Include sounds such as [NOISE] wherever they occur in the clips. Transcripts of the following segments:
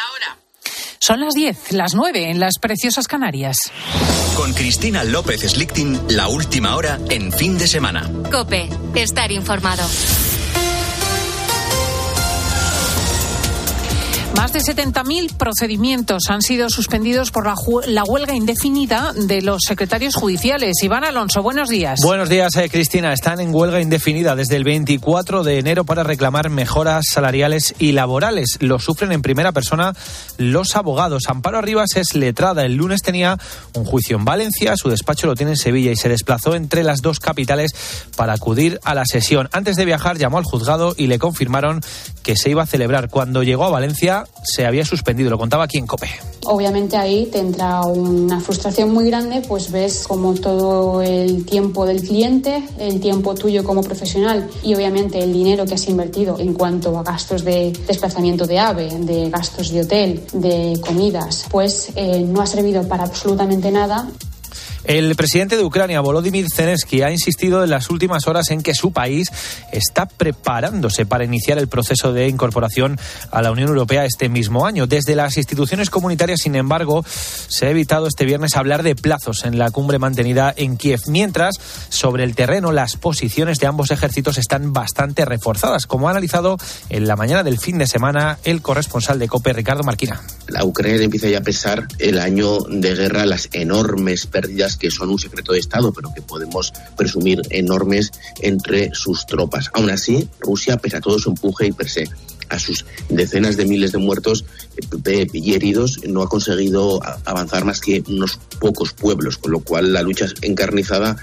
La hora. Son las 10, las 9 en las preciosas Canarias. Con Cristina López Slichting, la última hora en fin de semana. Cope, estar informado. Más de 70.000 procedimientos han sido suspendidos por la, la, huelga indefinida de los secretarios judiciales. Iván Alonso, buenos días. Buenos días, eh, Cristina. Están en huelga indefinida desde el 24 de enero para reclamar mejoras salariales y laborales. Lo sufren en primera persona los abogados. Amparo Arribas es letrada. El lunes tenía un juicio en Valencia, su despacho lo tiene en Sevilla y se desplazó entre las dos capitales para acudir a la sesión. Antes de viajar llamó al juzgado y le confirmaron que se iba a celebrar. Cuando llegó a Valencia se había suspendido. Lo contaba aquí en COPE. Obviamente ahí te entra una frustración muy grande, pues ves como todo el tiempo del cliente, el tiempo tuyo como profesional y obviamente el dinero que has invertido en cuanto a gastos de desplazamiento de AVE, de gastos de hotel, de comidas, pues eh, no ha servido para absolutamente nada. El presidente de Ucrania, Volodymyr Zelensky, ha insistido en las últimas horas en que su país está preparándose para iniciar el proceso de incorporación a la Unión Europea este mismo año. Desde las instituciones comunitarias, sin embargo, se ha evitado este viernes hablar de plazos en la cumbre mantenida en Kiev, mientras sobre el terreno las posiciones de ambos ejércitos están bastante reforzadas, como ha analizado en la mañana del fin de semana el corresponsal de COPE, Ricardo Marquina. La Ucrania empieza ya a pesar el año de guerra, las enormes pérdidas que son un secreto de Estado, pero que podemos presumir enormes entre sus tropas. Aún así, Rusia, pese a todo su empuje y per se a sus decenas de miles de muertos y heridos, no ha conseguido avanzar más que unos pocos pueblos, con lo cual la lucha es encarnizada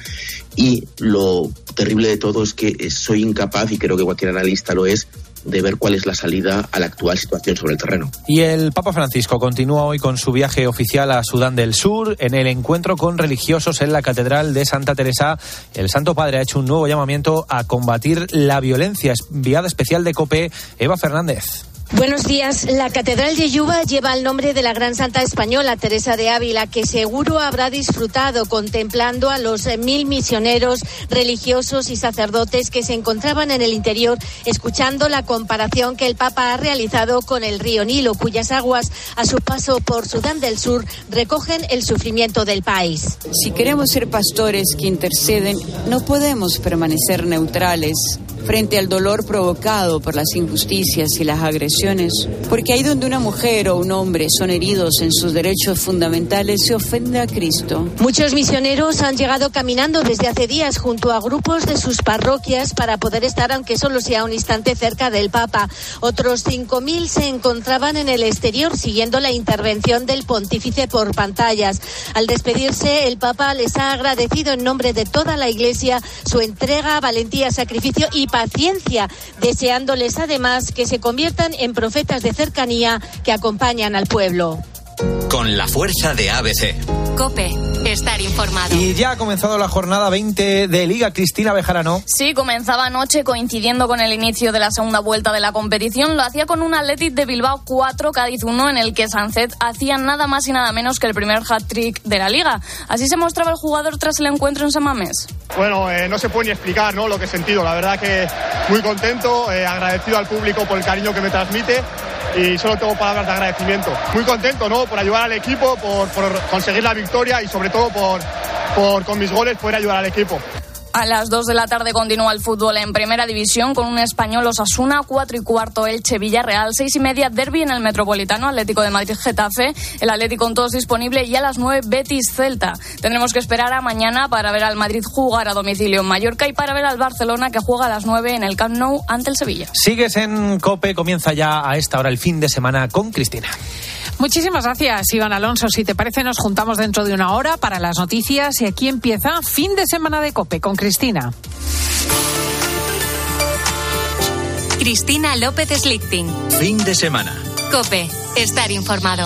y lo terrible de todo es que soy incapaz, y creo que cualquier analista lo es, de ver cuál es la salida a la actual situación sobre el terreno. Y el Papa Francisco continúa hoy con su viaje oficial a Sudán del Sur. En el encuentro con religiosos en la Catedral de Santa Teresa, el Santo Padre ha hecho un nuevo llamamiento a combatir la violencia. Enviada especial de COPE, Eva Fernández. Buenos días. La Catedral de Yuba lleva el nombre de la gran santa española Teresa de Ávila, que seguro habrá disfrutado contemplando a los mil misioneros, religiosos y sacerdotes que se encontraban en el interior, escuchando la comparación que el Papa ha realizado con el río Nilo, cuyas aguas, a su paso por Sudán del Sur, recogen el sufrimiento del país. Si queremos ser pastores que interceden, no podemos permanecer neutrales frente al dolor provocado por las injusticias y las agresiones, porque ahí donde una mujer o un hombre son heridos en sus derechos fundamentales se ofende a Cristo. Muchos misioneros han llegado caminando desde hace días junto a grupos de sus parroquias para poder estar, aunque solo sea un instante, cerca del Papa. Otros 5.000 se encontraban en el exterior siguiendo la intervención del pontífice por pantallas. Al despedirse, el Papa les ha agradecido en nombre de toda la Iglesia su entrega, valentía, sacrificio y paciencia, deseándoles además que se conviertan en profetas de cercanía que acompañan al pueblo. Con la fuerza de ABC. Cope, estar informado. Y ya ha comenzado la jornada 20 de Liga Cristina Bejarano. Sí, comenzaba anoche coincidiendo con el inicio de la segunda vuelta de la competición. Lo hacía con un Athletic de Bilbao 4, Cádiz 1, en el que Sancet hacía nada más y nada menos que el primer hat-trick de la Liga. Así se mostraba el jugador tras el encuentro en San Mamés. Bueno, eh, no se puede ni explicar ¿no? lo que he sentido. La verdad que muy contento, eh, agradecido al público por el cariño que me transmite y solo tengo palabras de agradecimiento. Muy contento, ¿no? Por ayudar al equipo, por, conseguir la victoria y sobre todo por, por con mis goles poder ayudar al equipo. A las 2 de la tarde continúa el fútbol en primera división con un español Osasuna, 4 y cuarto Elche Villarreal, 6 y media Derby en el Metropolitano, Atlético de Madrid Getafe, el Atlético con todos disponible y a las 9 Betis Celta. Tendremos que esperar a mañana para ver al Madrid jugar a domicilio en Mallorca y para ver al Barcelona que juega a las 9 en el Camp Nou ante el Sevilla. Sigues en Cope, comienza ya a esta hora el fin de semana con Cristina. Muchísimas gracias, Iván Alonso. Si te parece, nos juntamos dentro de una hora para las noticias y aquí empieza fin de semana de Cope con Cristina. Cristina López Slichting. Fin de semana. Cope, estar informado.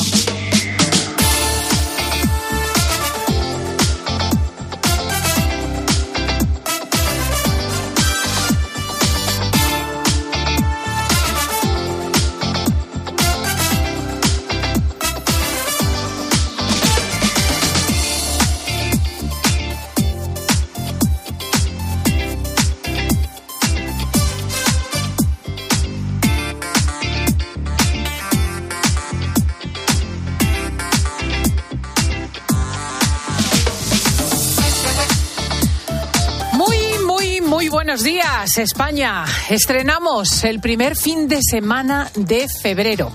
Buenos días, España. Estrenamos el primer fin de semana de febrero.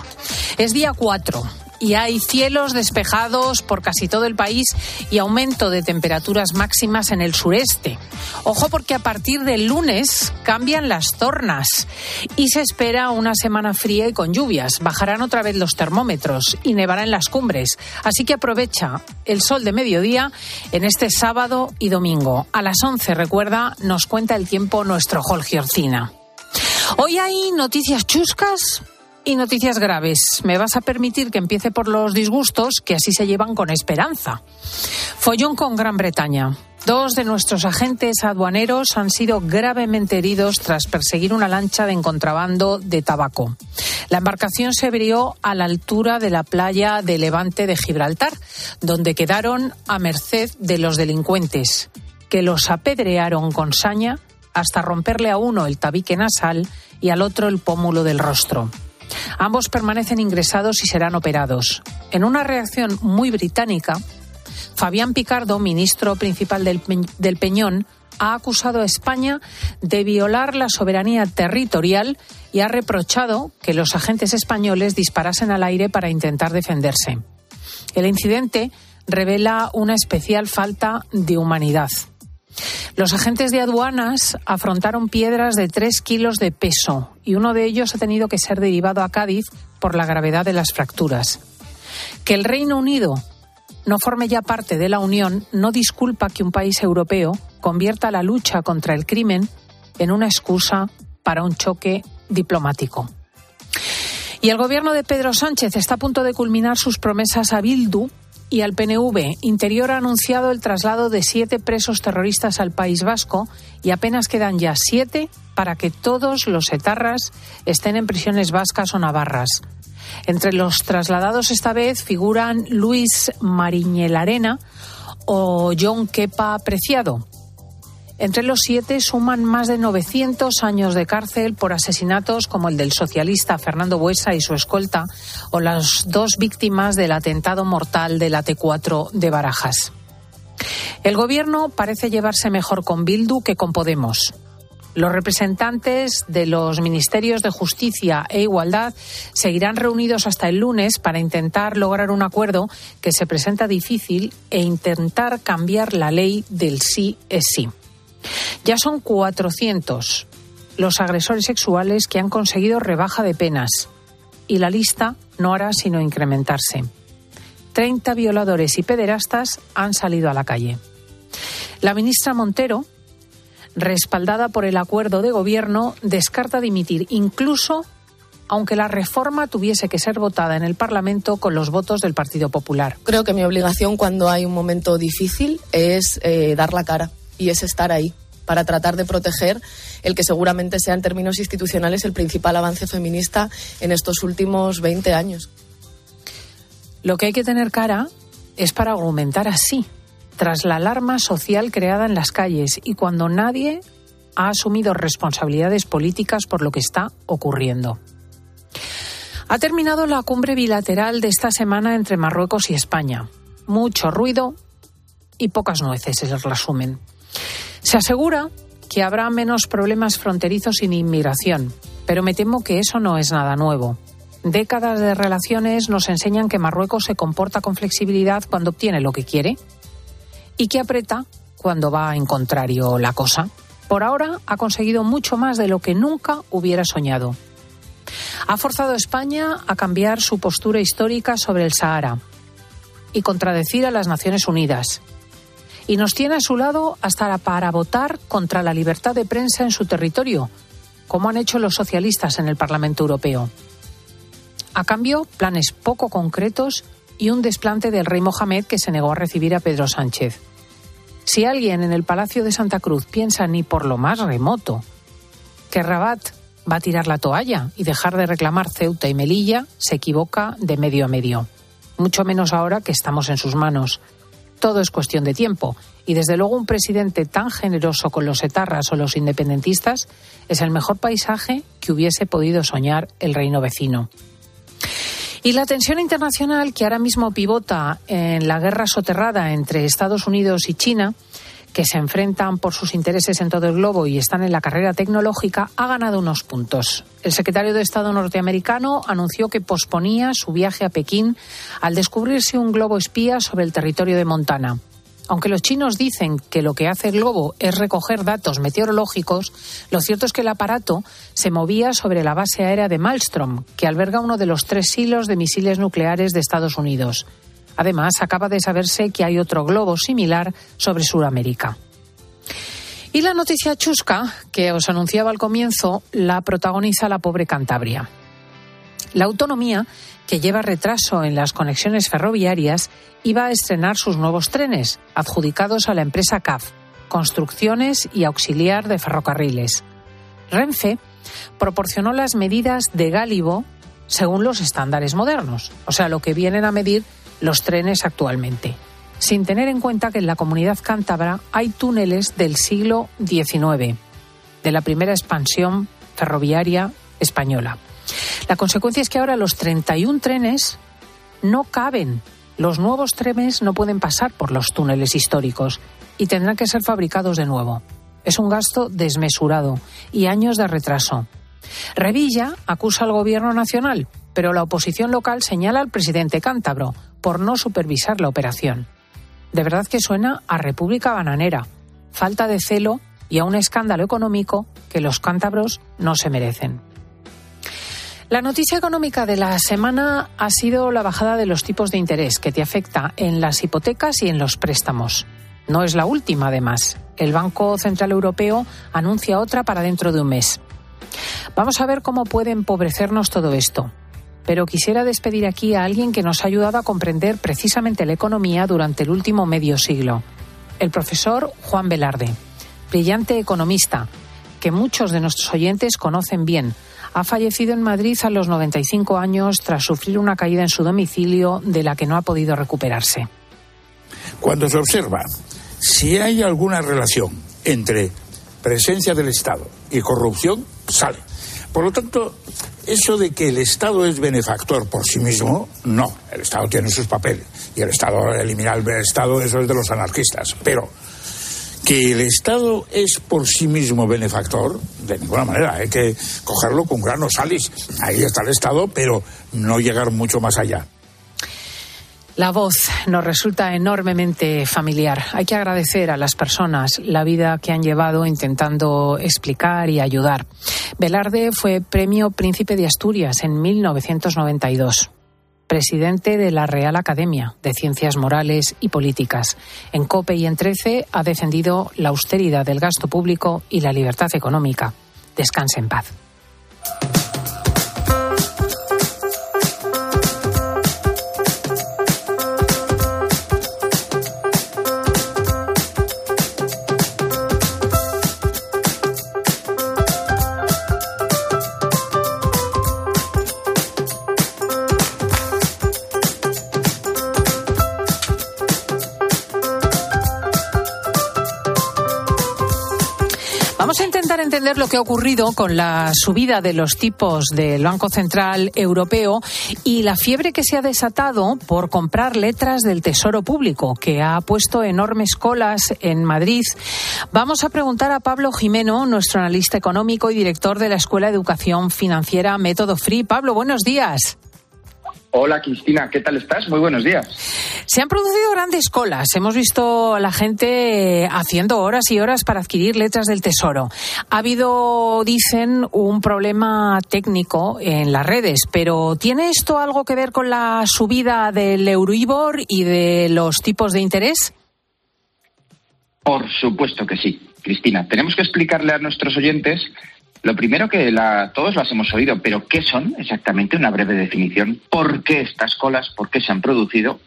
Es día 4 y hay cielos despejados por casi todo el país y aumento de temperaturas máximas en el sureste. Ojo porque a partir del lunes cambian las tornas y se espera una semana fría y con lluvias. Bajarán otra vez los termómetros y nevará en las cumbres. Así que aprovecha el sol de mediodía en este sábado y domingo. A las 11, recuerda, nos cuenta el tiempo nuestro Jorge Orcina. Hoy hay noticias chuscas y noticias graves. Me vas a permitir que empiece por los disgustos, que así se llevan con esperanza. Follón con Gran Bretaña. Dos de nuestros agentes aduaneros han sido gravemente heridos tras perseguir una lancha de contrabando de tabaco. La embarcación se abrió a la altura de la playa de Levante de Gibraltar, donde quedaron a merced de los delincuentes, que los apedrearon con saña hasta romperle a uno el tabique nasal y al otro el pómulo del rostro. Ambos permanecen ingresados y serán operados. En una reacción muy británica, Fabián Picardo, ministro principal del, Peñón, ha acusado a España de violar la soberanía territorial y ha reprochado que los agentes españoles disparasen al aire para intentar defenderse. El incidente revela una especial falta de humanidad. Los agentes de aduanas afrontaron piedras de tres kilos de peso y uno de ellos ha tenido que ser derivado a Cádiz por la gravedad de las fracturas. Que el Reino Unido no forme ya parte de la Unión no disculpa que un país europeo convierta la lucha contra el crimen en una excusa para un choque diplomático. Y el gobierno de Pedro Sánchez está a punto de culminar sus promesas a Bildu y al PNV. Interior ha anunciado el traslado de siete presos terroristas al País Vasco y apenas quedan ya siete para que todos los etarras estén en prisiones vascas o navarras. Entre los trasladados esta vez figuran Luis Mariñelarena o John Kepa Preciado. Entre los siete suman más de 900 años de cárcel por asesinatos como el del socialista Fernando Buesa y su escolta o las dos víctimas del atentado mortal de la T4 de Barajas. El gobierno parece llevarse mejor con Bildu que con Podemos. Los representantes de los ministerios de Justicia e Igualdad seguirán reunidos hasta el lunes para intentar lograr un acuerdo que se presenta difícil e intentar cambiar la ley del sí es sí. Ya son 400 los agresores sexuales que han conseguido rebaja de penas y la lista no hará sino incrementarse. 30 violadores y pederastas han salido a la calle. La ministra Montero, respaldada por el acuerdo de gobierno, descarta dimitir incluso aunque la reforma tuviese que ser votada en el Parlamento con los votos del Partido Popular. Creo que mi obligación cuando hay un momento difícil es eh, dar la cara y es estar ahí para tratar de proteger el que seguramente sea en términos institucionales el principal avance feminista en estos últimos 20 años. Lo que hay que tener cara es para argumentar así, tras la alarma social creada en las calles y cuando nadie ha asumido responsabilidades políticas por lo que está ocurriendo. Ha terminado la cumbre bilateral de esta semana entre Marruecos y España. Mucho ruido y pocas nueces es el resumen. Se asegura que habrá menos problemas fronterizos sin inmigración, pero me temo que eso no es nada nuevo. Décadas de relaciones nos enseñan que Marruecos se comporta con flexibilidad cuando obtiene lo que quiere y que aprieta cuando va en contrario la cosa. Por ahora ha conseguido mucho más de lo que nunca hubiera soñado. Ha forzado a España a cambiar su postura histórica sobre el Sahara y contradecir a las Naciones Unidas y nos tiene a su lado hasta para votar contra la libertad de prensa en su territorio, como han hecho los socialistas en el Parlamento Europeo. A cambio, planes poco concretos y un desplante del rey Mohamed que se negó a recibir a Pedro Sánchez. Si alguien en el Palacio de Santa Cruz piensa ni por lo más remoto que Rabat va a tirar la toalla y dejar de reclamar Ceuta y Melilla, se equivoca de medio a medio. Mucho menos ahora que estamos en sus manos todo es cuestión de tiempo. Y desde luego un presidente tan generoso con los etarras o los independentistas es el mejor paisaje que hubiese podido soñar el reino vecino. Y la tensión internacional que ahora mismo pivota en la guerra soterrada entre Estados Unidos y China que se enfrentan por sus intereses en todo el globo y están en la carrera tecnológica, ha ganado unos puntos. El secretario de Estado norteamericano anunció que posponía su viaje a Pekín al descubrirse un globo espía sobre el territorio de Montana. Aunque los chinos dicen que lo que hace el globo es recoger datos meteorológicos, lo cierto es que el aparato se movía sobre la base aérea de Malmstrom, que alberga uno de los tres silos de misiles nucleares de Estados Unidos. Además, acaba de saberse que hay otro globo similar sobre Sudamérica. Y la noticia chusca que os anunciaba al comienzo la protagoniza la pobre Cantabria. La autonomía, que lleva retraso en las conexiones ferroviarias, iba a estrenar sus nuevos trenes, adjudicados a la empresa CAF, Construcciones y Auxiliar de Ferrocarriles. Renfe proporcionó las medidas de Gálibo según los estándares modernos, o sea, lo que vienen a medir los trenes actualmente, sin tener en cuenta que en la comunidad cántabra hay túneles del siglo XIX, de la primera expansión ferroviaria española. La consecuencia es que ahora los 31 trenes no caben. Los nuevos trenes no pueden pasar por los túneles históricos y tendrán que ser fabricados de nuevo. Es un gasto desmesurado y años de retraso. Revilla acusa al Gobierno nacional, pero la oposición local señala al presidente cántabro por no supervisar la operación. De verdad que suena a República Bananera, falta de celo y a un escándalo económico que los cántabros no se merecen. La noticia económica de la semana ha sido la bajada de los tipos de interés que te afecta en las hipotecas y en los préstamos. No es la última, además. El Banco Central Europeo anuncia otra para dentro de un mes. Vamos a ver cómo puede empobrecernos todo esto. Pero quisiera despedir aquí a alguien que nos ha ayudado a comprender precisamente la economía durante el último medio siglo. El profesor Juan Velarde, brillante economista, que muchos de nuestros oyentes conocen bien ha fallecido en Madrid a los 95 años tras sufrir una caída en su domicilio de la que no ha podido recuperarse. Cuando se observa si hay alguna relación entre presencia del Estado y corrupción, sale. Por lo tanto, eso de que el Estado es benefactor por sí mismo, no. El Estado tiene sus papeles. Y el Estado, eliminar el Estado, eso es de los anarquistas. Pero que el Estado es por sí mismo benefactor, de ninguna manera, hay que cogerlo con granos salis. Ahí está el Estado, pero no llegar mucho más allá. La voz nos resulta enormemente familiar. Hay que agradecer a las personas la vida que han llevado intentando explicar y ayudar. Velarde fue premio Príncipe de Asturias en 1992 presidente de la Real Academia de Ciencias Morales y Políticas. En COPE y en TRECE ha defendido la austeridad del gasto público y la libertad económica. Descanse en paz. Entender lo que ha ocurrido con la subida de los tipos del Banco Central Europeo y la fiebre que se ha desatado por comprar letras del Tesoro Público, que ha puesto enormes colas en Madrid. Vamos a preguntar a Pablo Jimeno, nuestro analista económico y director de la Escuela de Educación Financiera Método Free. Pablo, buenos días. Hola Cristina, ¿qué tal estás? Muy buenos días. Se han producido grandes colas. Hemos visto a la gente haciendo horas y horas para adquirir letras del Tesoro. Ha habido, dicen, un problema técnico en las redes, pero ¿tiene esto algo que ver con la subida del Euribor y de los tipos de interés? Por supuesto que sí, Cristina. Tenemos que explicarle a nuestros oyentes lo primero que todos las hemos oído, pero ¿qué son exactamente? Una breve definición. ¿Por qué estas colas? ¿Por qué se han producido?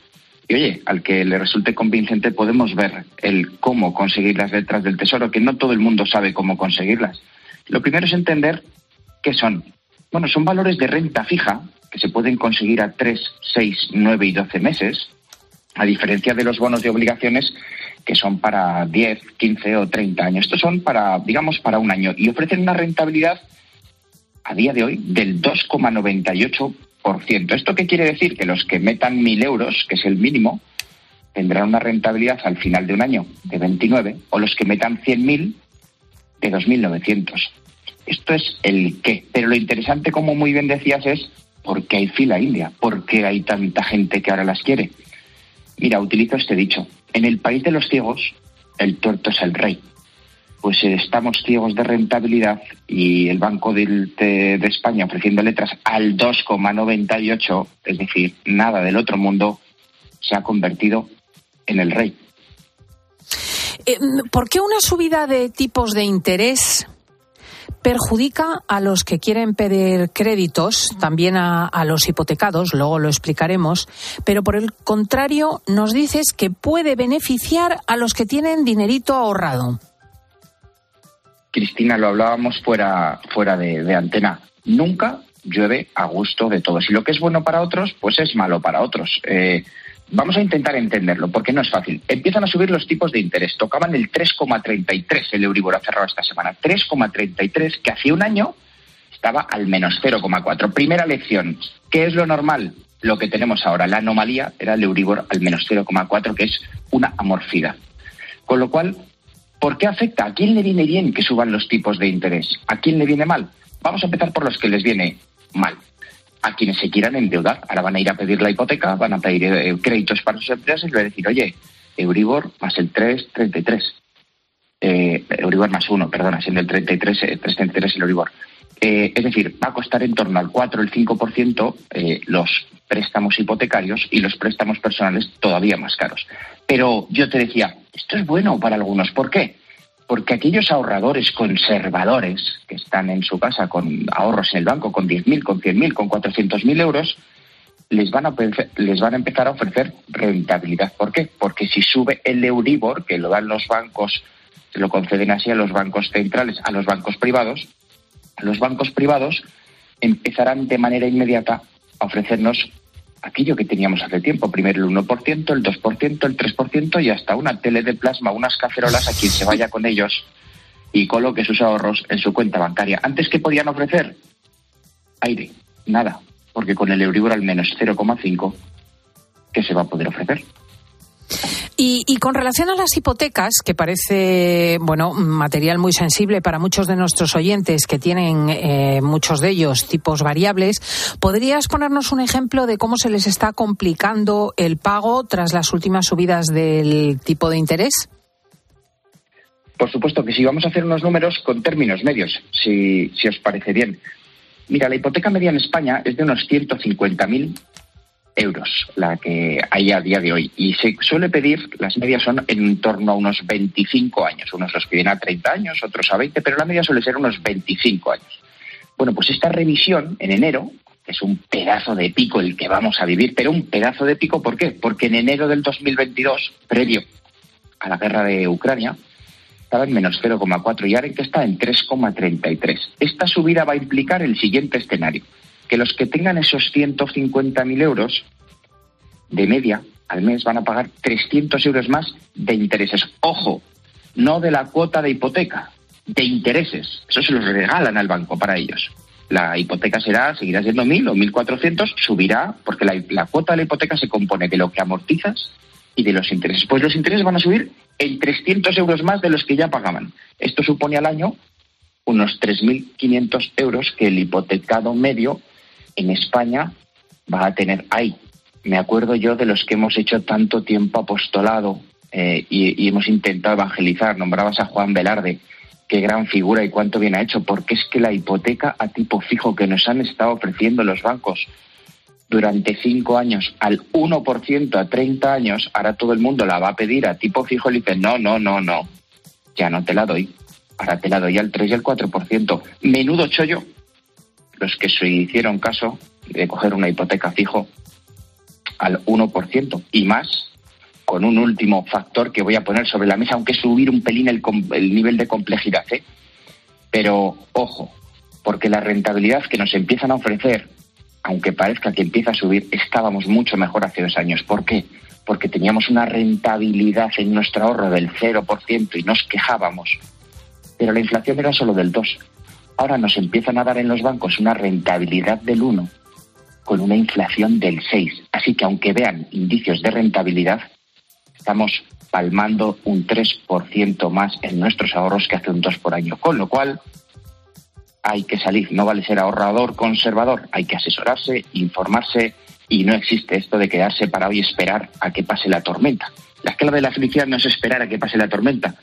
Y oye, al que le resulte convincente podemos ver el cómo conseguir las letras del tesoro, que no todo el mundo sabe cómo conseguirlas. Lo primero es entender qué son. Bueno, son valores de renta fija que se pueden conseguir a 3, 6, 9 y 12 meses, a diferencia de los bonos de obligaciones que son para 10, 15 o 30 años. Estos son para, digamos, para un año y ofrecen una rentabilidad a día de hoy del 2,98%. ¿Esto qué quiere decir? Que los que metan 1.000 euros, que es el mínimo, tendrán una rentabilidad al final de un año de 29 o los que metan 100.000 de 2.900. Esto es el qué. Pero lo interesante, como muy bien decías, es por qué hay fila india, por qué hay tanta gente que ahora las quiere. Mira, utilizo este dicho. En el país de los ciegos, el tuerto es el rey. Pues eh, estamos ciegos de rentabilidad y el Banco de, de España ofreciendo letras al 2,98, es decir, nada del otro mundo, se ha convertido en el rey. Eh, ¿Por qué una subida de tipos de interés perjudica a los que quieren pedir créditos, también a, los hipotecados, luego lo explicaremos, pero por el contrario nos dices que puede beneficiar a los que tienen dinerito ahorrado. Cristina, lo hablábamos fuera, fuera de, antena. Nunca llueve a gusto de todos. Y lo que es bueno para otros, pues es malo para otros. Eh, Vamos a intentar entenderlo, porque no es fácil. Empiezan a subir los tipos de interés. Tocaban el 3,33 el Euribor ha cerrado esta semana. 3,33 que hace un año estaba al menos 0,4. Primera lección. ¿Qué es lo normal? Lo que tenemos ahora. La anomalía era el Euribor al menos 0,4, que es una amorfidad. Con lo cual, ¿por qué afecta? ¿A quién le viene bien que suban los tipos de interés? ¿A quién le viene mal? Vamos a empezar por los que les viene mal a quienes se quieran endeudar. Ahora van a ir a pedir la hipoteca, van a pedir eh, créditos para sus empresas y le van a decir, oye, Euribor más el 3,33. Eh, Euribor más 1, perdona, siendo el 33, eh, 3,33 el Euribor. Eh, es decir, va a costar en torno al 4 o el 5% eh, los préstamos hipotecarios y los préstamos personales todavía más caros. Pero yo te decía, esto es bueno para algunos. ¿Por qué? Porque aquellos ahorradores conservadores que están en su casa con ahorros en el banco con 10.000, con 100.000, con 400.000 euros, les van, a, les van a empezar a ofrecer rentabilidad. ¿Por qué? Porque si sube el Euribor, que lo dan los bancos, se lo conceden así a los bancos centrales, a los bancos privados, los bancos privados empezarán de manera inmediata a ofrecernos aquello que teníamos hace tiempo, primero el 1%, el 2%, el 3% y hasta una tele de plasma, unas cacerolas a quien se vaya con ellos y coloque sus ahorros en su cuenta bancaria. Antes, ¿qué podían ofrecer? Aire, nada, porque con el Euribor al menos 0,5, ¿qué se va a poder ofrecer? Y, con relación a las hipotecas, que parece, bueno, material muy sensible para muchos de nuestros oyentes que tienen eh, muchos de ellos tipos variables, ¿podrías ponernos un ejemplo de cómo se les está complicando el pago tras las últimas subidas del tipo de interés? Por supuesto que sí. Vamos a hacer unos números con términos medios, si, si os parece bien. Mira, la hipoteca media en España es de unos 150.000 euros, la que hay a día de hoy. Y se suele pedir, las medias son en torno a unos 25 años. Unos los piden a 30 años, otros a 20, pero la media suele ser unos 25 años. Bueno, pues esta revisión en enero, que es un pedazo de pico el que vamos a vivir, pero un pedazo de pico, ¿por qué? Porque en enero del 2022, previo a la guerra de Ucrania, estaba en menos 0,4 y ahora que está en 3,33. Esta subida va a implicar el siguiente escenario que los que tengan esos 150.000 euros de media al mes van a pagar 300 euros más de intereses. Ojo, no de la cuota de hipoteca, de intereses. Eso se los regalan al banco para ellos. La hipoteca será, seguirá siendo 1.000 o 1.400, subirá, porque la, la cuota de la hipoteca se compone de lo que amortizas y de los intereses. Pues los intereses van a subir en 300 euros más de los que ya pagaban. Esto supone al año unos 3.500 euros que el hipotecado medio en España va a tener ahí. Me acuerdo yo de los que hemos hecho tanto tiempo apostolado eh, y, hemos intentado evangelizar. Nombrabas a Juan Velarde, qué gran figura y cuánto bien ha hecho, porque es que la hipoteca a tipo fijo que nos han estado ofreciendo los bancos durante cinco años al 1% a 30 años, ahora todo el mundo la va a pedir a tipo fijo y le dice, no, no, no, no, ya no te la doy, ahora te la doy al 3 y al 4%. Menudo chollo los que se hicieron caso de coger una hipoteca fijo al 1% y más, con un último factor que voy a poner sobre la mesa, aunque subir un pelín el, nivel de complejidad. ¿eh? Pero ojo, porque la rentabilidad que nos empiezan a ofrecer, aunque parezca que empieza a subir, estábamos mucho mejor hace dos años. ¿Por qué? Porque teníamos una rentabilidad en nuestro ahorro del 0% y nos quejábamos. Pero la inflación era solo del 2% ahora nos empiezan a dar en los bancos una rentabilidad del 1 con una inflación del 6. Así que aunque vean indicios de rentabilidad, estamos palmando un 3% más en nuestros ahorros que hace un 2 por año. Con lo cual, hay que salir. No vale ser ahorrador conservador, hay que asesorarse, informarse y no existe esto de quedarse parado y esperar a que pase la tormenta. La clave de la felicidad no es esperar a que pase la tormenta,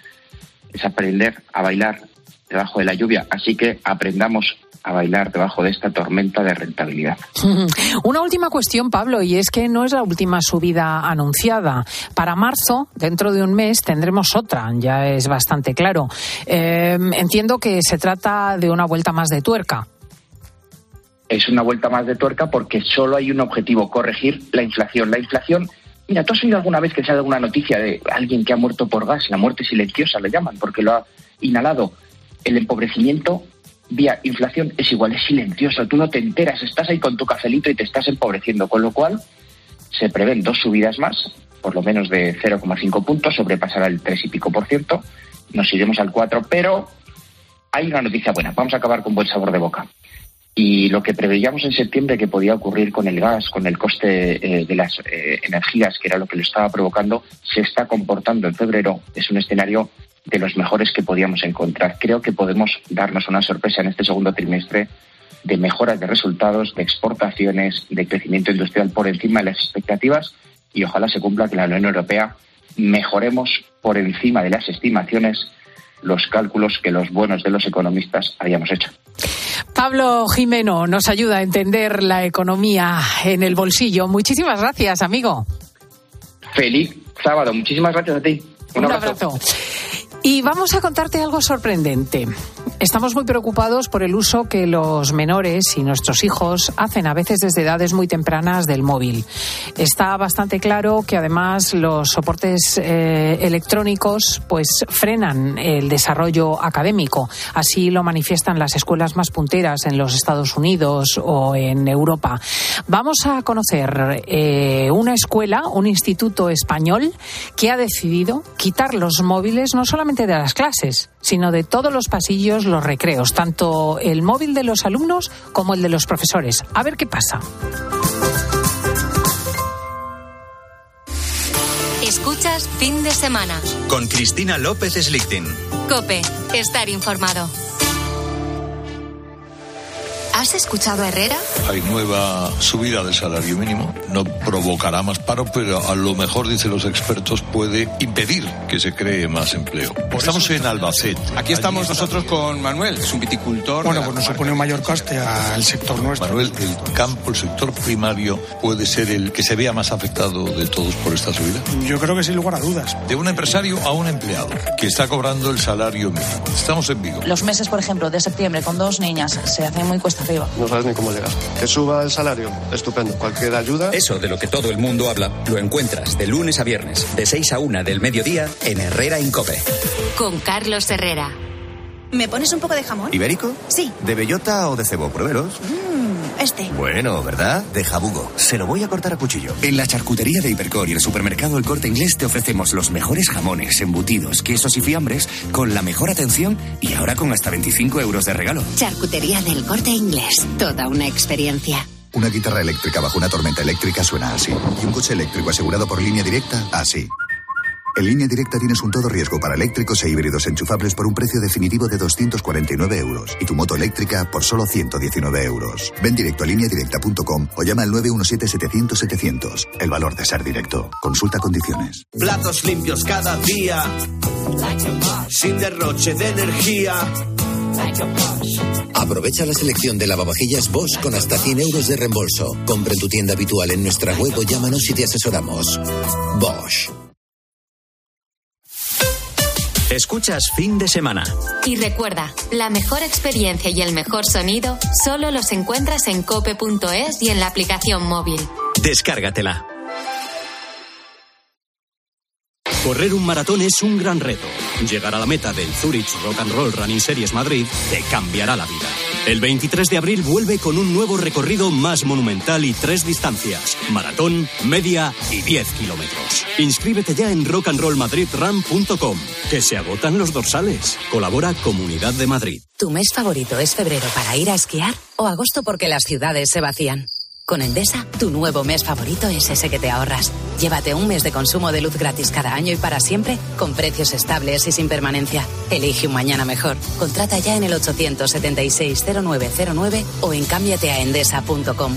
es aprender a bailar debajo de la lluvia. Así que aprendamos a bailar debajo de esta tormenta de rentabilidad. [LAUGHS] Una última cuestión, Pablo, y es que no es la última subida anunciada. Para marzo, dentro de un mes, tendremos otra, ya es bastante claro. Eh, entiendo que se trata de una vuelta más de tuerca. Es una vuelta más de tuerca porque solo hay un objetivo, corregir la inflación. La inflación Mira, ¿tú has oído alguna vez que se ha alguna noticia de alguien que ha muerto por gas? La muerte silenciosa le llaman, porque lo ha inhalado. El empobrecimiento vía inflación es igual, es silencioso. Tú no te enteras, estás ahí con tu cafelito y te estás empobreciendo. Con lo cual, se prevén dos subidas más, por lo menos de 0,5 puntos, sobrepasará el 3 y pico por ciento. Nos iremos al 4, pero hay una noticia buena. Vamos a acabar con buen sabor de boca. Y lo que preveíamos en septiembre que podía ocurrir con el gas, con el coste eh, de las eh, energías, que era lo que lo estaba provocando, se está comportando en febrero. Es un escenario de los mejores que podíamos encontrar. Creo que podemos darnos una sorpresa en este segundo trimestre de mejoras de resultados, de exportaciones, de crecimiento industrial por encima de las expectativas y ojalá se cumpla que la Unión Europea mejoremos por encima de las estimaciones los cálculos que los buenos de los economistas habíamos hecho. Pablo Jimeno nos ayuda a entender la economía en el bolsillo. Muchísimas gracias, amigo. Feliz sábado. Muchísimas gracias a ti. Un, abrazo. Y vamos a contarte algo sorprendente. Estamos muy preocupados por el uso que los menores y nuestros hijos hacen a veces desde edades muy tempranas del móvil. Está bastante claro que además los soportes eh, electrónicos pues frenan el desarrollo académico. Así lo manifiestan las escuelas más punteras en los Estados Unidos o en Europa. Vamos a conocer eh, una escuela, un instituto español que ha decidido quitar los móviles no solamente de las clases, sino de todos los pasillos, los recreos, tanto el móvil de los alumnos como el de los profesores. A ver qué pasa. Escuchas fin de semana. Con Cristina López Slichting. Cope, estar informado. ¿Has escuchado a Herrera? Hay nueva subida del salario mínimo. No provocará más paro, pero a lo mejor, dicen los expertos, puede impedir que se cree más empleo. estamos en Albacete. Aquí estamos nosotros con Manuel, es un viticultor. Bueno, pues nos supone un mayor coste al sector nuestro. Manuel, el campo, el sector primario, puede ser el que se vea más afectado de todos por esta subida. Yo creo que sin lugar a dudas. De un empresario a un empleado que está cobrando el salario mínimo. Estamos en Vigo. Los meses, por ejemplo, de septiembre con dos niñas se hacen muy cuesta arriba. No sabes ni cómo llegar. Que suba el salario, estupendo. Cualquier ayuda. Eso de lo que todo el mundo habla, lo encuentras de lunes a viernes, de 6 a 1 del mediodía, en Herrera Incope. Con Carlos Herrera. ¿Me pones un poco de jamón? ¿Ibérico? Sí. ¿De bellota o de cebo? Pruébelos. Mmm, este. Bueno, ¿verdad? De jabugo. Se lo voy a cortar a cuchillo. En la charcutería de Hipercor y el supermercado El Corte Inglés te ofrecemos los mejores jamones, embutidos, quesos y fiambres con la mejor atención y ahora con hasta 25 euros de regalo. Charcutería del Corte Inglés. Toda una experiencia. Una guitarra eléctrica bajo una tormenta eléctrica suena así. Y un coche eléctrico asegurado por línea directa, así. En línea directa tienes un todo riesgo para eléctricos e híbridos enchufables por un precio definitivo de 249 euros y tu moto eléctrica por solo 119 euros. Ven directo a lineadirecta.com o llama al 917-700-700. El valor de ser directo. Consulta condiciones. Platos limpios cada día. Sin derroche de energía. Aprovecha la selección de lavavajillas Bosch con hasta 100 euros de reembolso. Compra en tu tienda habitual en nuestra web o llámanos y te asesoramos. Bosch. Escuchas fin de semana. Y recuerda, la mejor experiencia y el mejor sonido solo los encuentras en cope.es y en la aplicación móvil. Descárgatela. Correr un maratón es un gran reto. Llegar a la meta del Zurich Rock and Roll Running Series Madrid te cambiará la vida. El 23 de abril vuelve con un nuevo recorrido más monumental y tres distancias: maratón, media y 10 kilómetros. Inscríbete ya en rockandrollmadridrun.com, que se agotan los dorsales. Colabora Comunidad de Madrid. ¿Tu mes favorito es febrero para ir a esquiar o agosto porque las ciudades se vacían? Con Endesa, tu nuevo mes favorito es ese que te ahorras. Llévate un mes de consumo de luz gratis cada año y para siempre, con precios estables y sin permanencia. Elige un mañana mejor. Contrata ya en el 876-0909 o en cámbiateaendesa.com.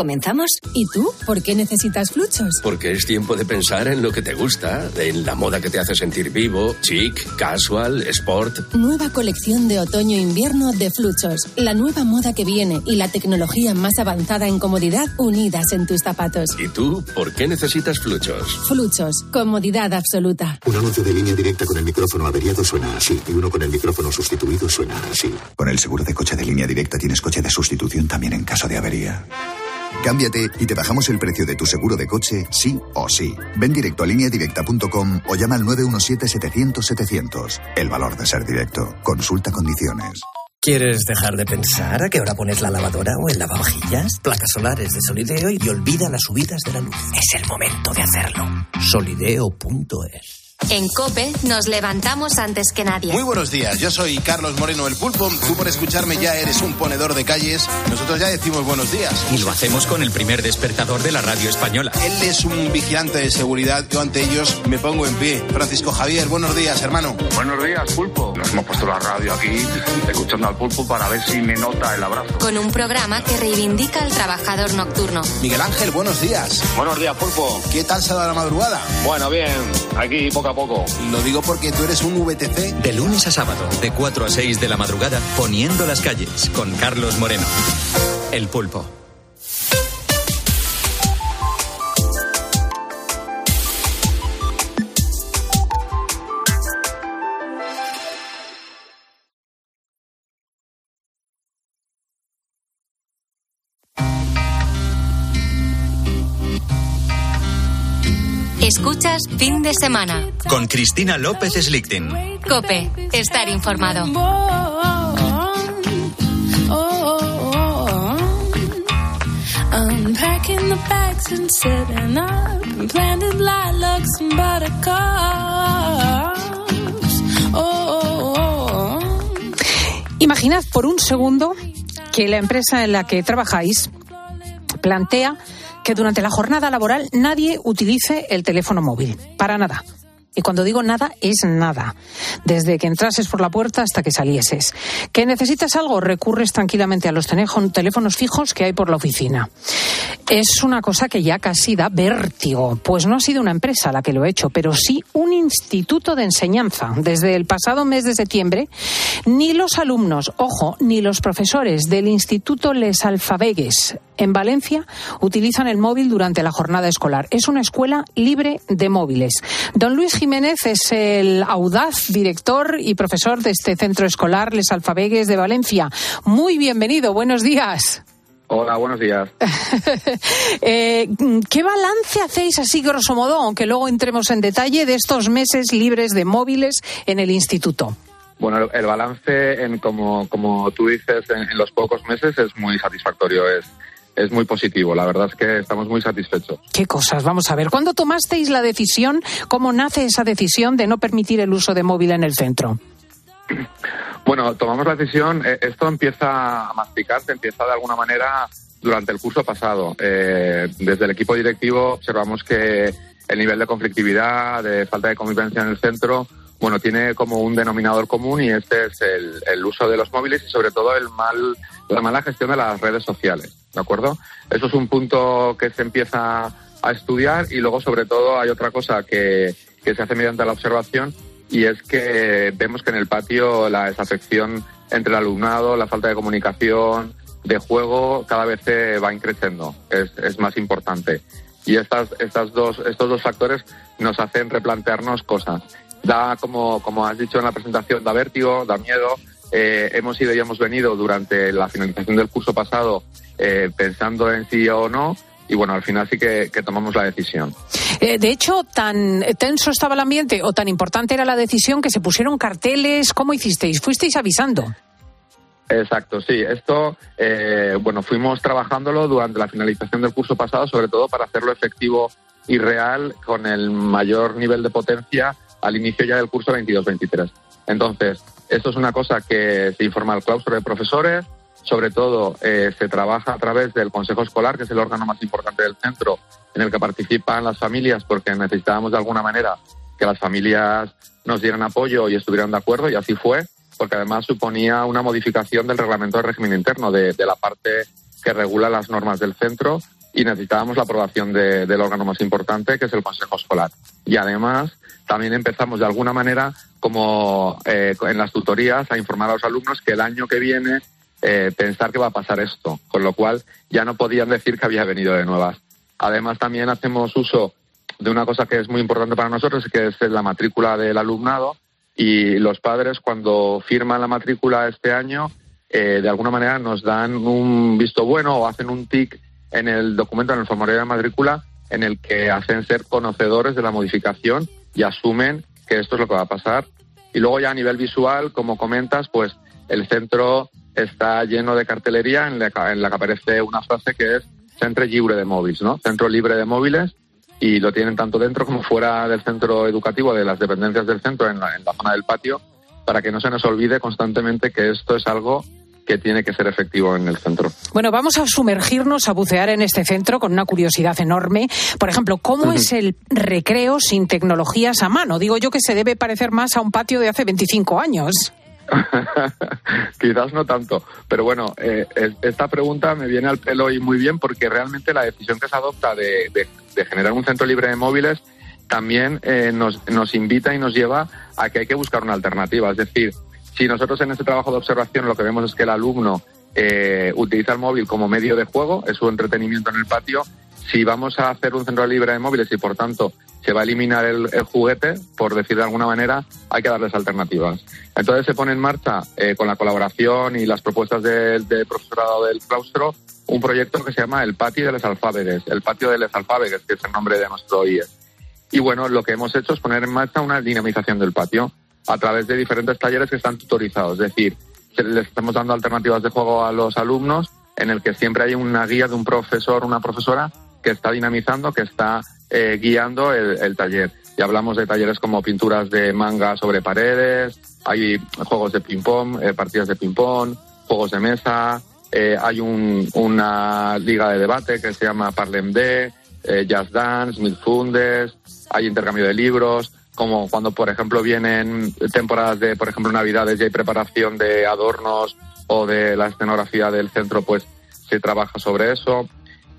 ¿Comenzamos? ¿Y tú? ¿Por qué necesitas fluchos? Porque es tiempo de pensar en lo que te gusta, en la moda que te hace sentir vivo, chic, casual, sport. Nueva colección de otoño-invierno de fluchos. La nueva moda que viene y la tecnología más avanzada en comodidad unidas en tus zapatos. ¿Y tú? ¿Por qué necesitas fluchos? Fluchos. Comodidad absoluta. Un anuncio de línea directa con el micrófono averiado suena así y uno con el micrófono sustituido suena así. Con el seguro de coche de línea directa tienes coche de sustitución también en caso de avería. Cámbiate y te bajamos el precio de tu seguro de coche, sí o sí. Ven directo a lineadirecta.com o llama al 917-700-700. El valor de ser directo. Consulta condiciones. ¿Quieres dejar de pensar a qué hora pones la lavadora o el lavavajillas? Placas solares de Solideo y olvida las subidas de la luz. Es el momento de hacerlo. Solideo.es en Cope nos levantamos antes que nadie. Muy buenos días, yo soy Carlos Moreno el Pulpo. Tú por escucharme ya eres un ponedor de calles. Nosotros ya decimos buenos días. Y lo hacemos con el primer despertador de la radio española. Él es un vigilante de seguridad. Yo ante ellos me pongo en pie. Francisco Javier, buenos días, hermano. Buenos días, Pulpo. Nos hemos puesto la radio aquí escuchando al Pulpo para ver si me nota el abrazo. Con un programa que reivindica al trabajador nocturno. Miguel Ángel, buenos días. Buenos días, Pulpo. ¿Qué tal se ha dado la madrugada? Bueno, bien. Aquí poco a poco. Lo digo porque tú eres un VTC. De lunes a sábado, de 4 a 6 de la madrugada, poniendo las calles con Carlos Moreno. El pulpo. Escuchas fin de semana. Con Cristina López Slichting. Cope, estar informado. Unpacking the bags and setting up and planted lilacs and buttercups. Oh, Imaginad por un segundo que la empresa en la que trabajáis plantea que durante la jornada laboral nadie utilice el teléfono móvil. Para nada. Y cuando digo nada, es nada. Desde que entrases por la puerta hasta que salieses. ¿Que necesitas algo? Recurres tranquilamente a los teléfonos fijos que hay por la oficina. Es una cosa que ya casi da vértigo. Pues no ha sido una empresa la que lo ha hecho, pero sí un instituto de enseñanza. Desde el pasado mes de septiembre, ni los alumnos, ojo, ni los profesores del Instituto Les Alfabegues en Valencia utilizan el móvil durante la jornada escolar. Es una escuela libre de móviles. Don Luis Jiménez es el audaz director y profesor de este centro escolar Les Alfabegues de Valencia. Muy bienvenido, buenos días. Hola, buenos días. [LAUGHS] eh, ¿Qué balance hacéis así, grosso modo, aunque luego entremos en detalle, de estos meses libres de móviles en el instituto? Bueno, el, balance, en, como, como tú dices, en, en, los pocos meses es muy satisfactorio. Es, es muy positivo. La verdad es que estamos muy satisfechos. ¿Qué cosas? Vamos a ver. ¿Cuándo tomasteis la decisión? ¿Cómo nace esa decisión de no permitir el uso de móvil en el centro? [CLEARS THROAT] Bueno, tomamos la decisión. Esto empieza a masticarse, empieza de alguna manera durante el curso pasado. Eh, desde el equipo directivo observamos que el nivel de conflictividad, de falta de convivencia en el centro, bueno, tiene como un denominador común y este es el, el uso de los móviles y sobre todo el mal, la mala gestión de las redes sociales. ¿De acuerdo? Eso es un punto que se empieza a estudiar y luego sobre todo hay otra cosa que, que se hace mediante la observación y es que vemos que en el patio la desafección entre el alumnado, la falta de comunicación, de juego, cada vez se va increciendo, es, es más importante. Y estas, estas dos, estos dos factores nos hacen replantearnos cosas. Da, como, como has dicho en la presentación, da vértigo, da miedo. Eh, hemos ido y hemos venido durante la finalización del curso pasado eh, pensando en sí o no y bueno, al final sí que, que tomamos la decisión. Eh, de hecho, tan tenso estaba el ambiente o tan importante era la decisión que se pusieron carteles. ¿Cómo hicisteis? ¿Fuisteis avisando? Exacto, sí. Esto, eh, bueno, fuimos trabajándolo durante la finalización del curso pasado, sobre todo para hacerlo efectivo y real con el mayor nivel de potencia al inicio ya del curso 22-23. Entonces, esto es una cosa que se informa al claustro de profesores, sobre todo eh, se trabaja a través del Consejo Escolar, que es el órgano más importante del centro, en el que participan las familias, porque necesitábamos de alguna manera que las familias nos dieran apoyo y estuvieran de acuerdo, y así fue, porque además suponía una modificación del reglamento de régimen interno, de, la parte que regula las normas del centro, y necesitábamos la aprobación del órgano más importante, que es el Consejo Escolar. Y además, también empezamos de alguna manera, como eh, en las tutorías, a informar a los alumnos que el año que viene eh, pensar que va a pasar esto, con lo cual ya no podían decir que había venido de nuevas. Además, también hacemos uso de una cosa que es muy importante para nosotros, que es la matrícula del alumnado, y los padres cuando firman la matrícula este año, eh, de alguna manera nos dan un visto bueno o hacen un tic en el documento, en el formulario de matrícula, en el que hacen ser conocedores de la modificación y asumen que esto es lo que va a pasar. Y luego ya a nivel visual, como comentas, pues el centro está lleno de cartelería en la, que aparece una frase que es Centro Libre de Móviles, ¿no? Centro Libre de Móviles y lo tienen tanto dentro como fuera del centro educativo, de las dependencias del centro, en la, en la zona del patio, para que no se nos olvide constantemente que esto es algo que tiene que ser efectivo en el centro. Bueno, vamos a sumergirnos, a bucear en este centro con una curiosidad enorme. Por ejemplo, ¿cómo es el recreo sin tecnologías a mano? Digo yo que se debe parecer más a un patio de hace 25 años. [LAUGHS] Quizás no tanto, pero bueno, eh, esta pregunta me viene al pelo y muy bien porque realmente la decisión que se adopta de, generar un centro libre de móviles también eh, nos, nos invita y nos lleva a que hay que buscar una alternativa. Es decir, si nosotros en este trabajo de observación lo que vemos es que el alumno eh, utiliza el móvil como medio de juego, es su entretenimiento en el patio, si vamos a hacer un centro libre de móviles y por tanto se va a eliminar el, juguete, por decir de alguna manera, hay que darles alternativas. Entonces se pone en marcha, eh, con la colaboración y las propuestas del profesorado del claustro, un proyecto que se llama el Patio de los Alfábegues, el Patio de los Alfábegues, que es el nombre de nuestro IE. Y bueno, lo que hemos hecho es poner en marcha una dinamización del patio a través de diferentes talleres que están tutorizados. Es decir, les estamos dando alternativas de juego a los alumnos en el que siempre hay una guía de un profesor, una profesora que está dinamizando, que está eh, guiando el, taller. Y hablamos de talleres como pinturas de manga sobre paredes, hay juegos de ping-pong, eh, partidas de ping-pong, juegos de mesa, eh, hay una liga de debate que se llama Parlem D, Jazz Dance, Mil Fundes, hay intercambio de libros, como cuando, por ejemplo, vienen temporadas de, por ejemplo, Navidades y hay preparación de adornos o de la escenografía del centro, pues se trabaja sobre eso.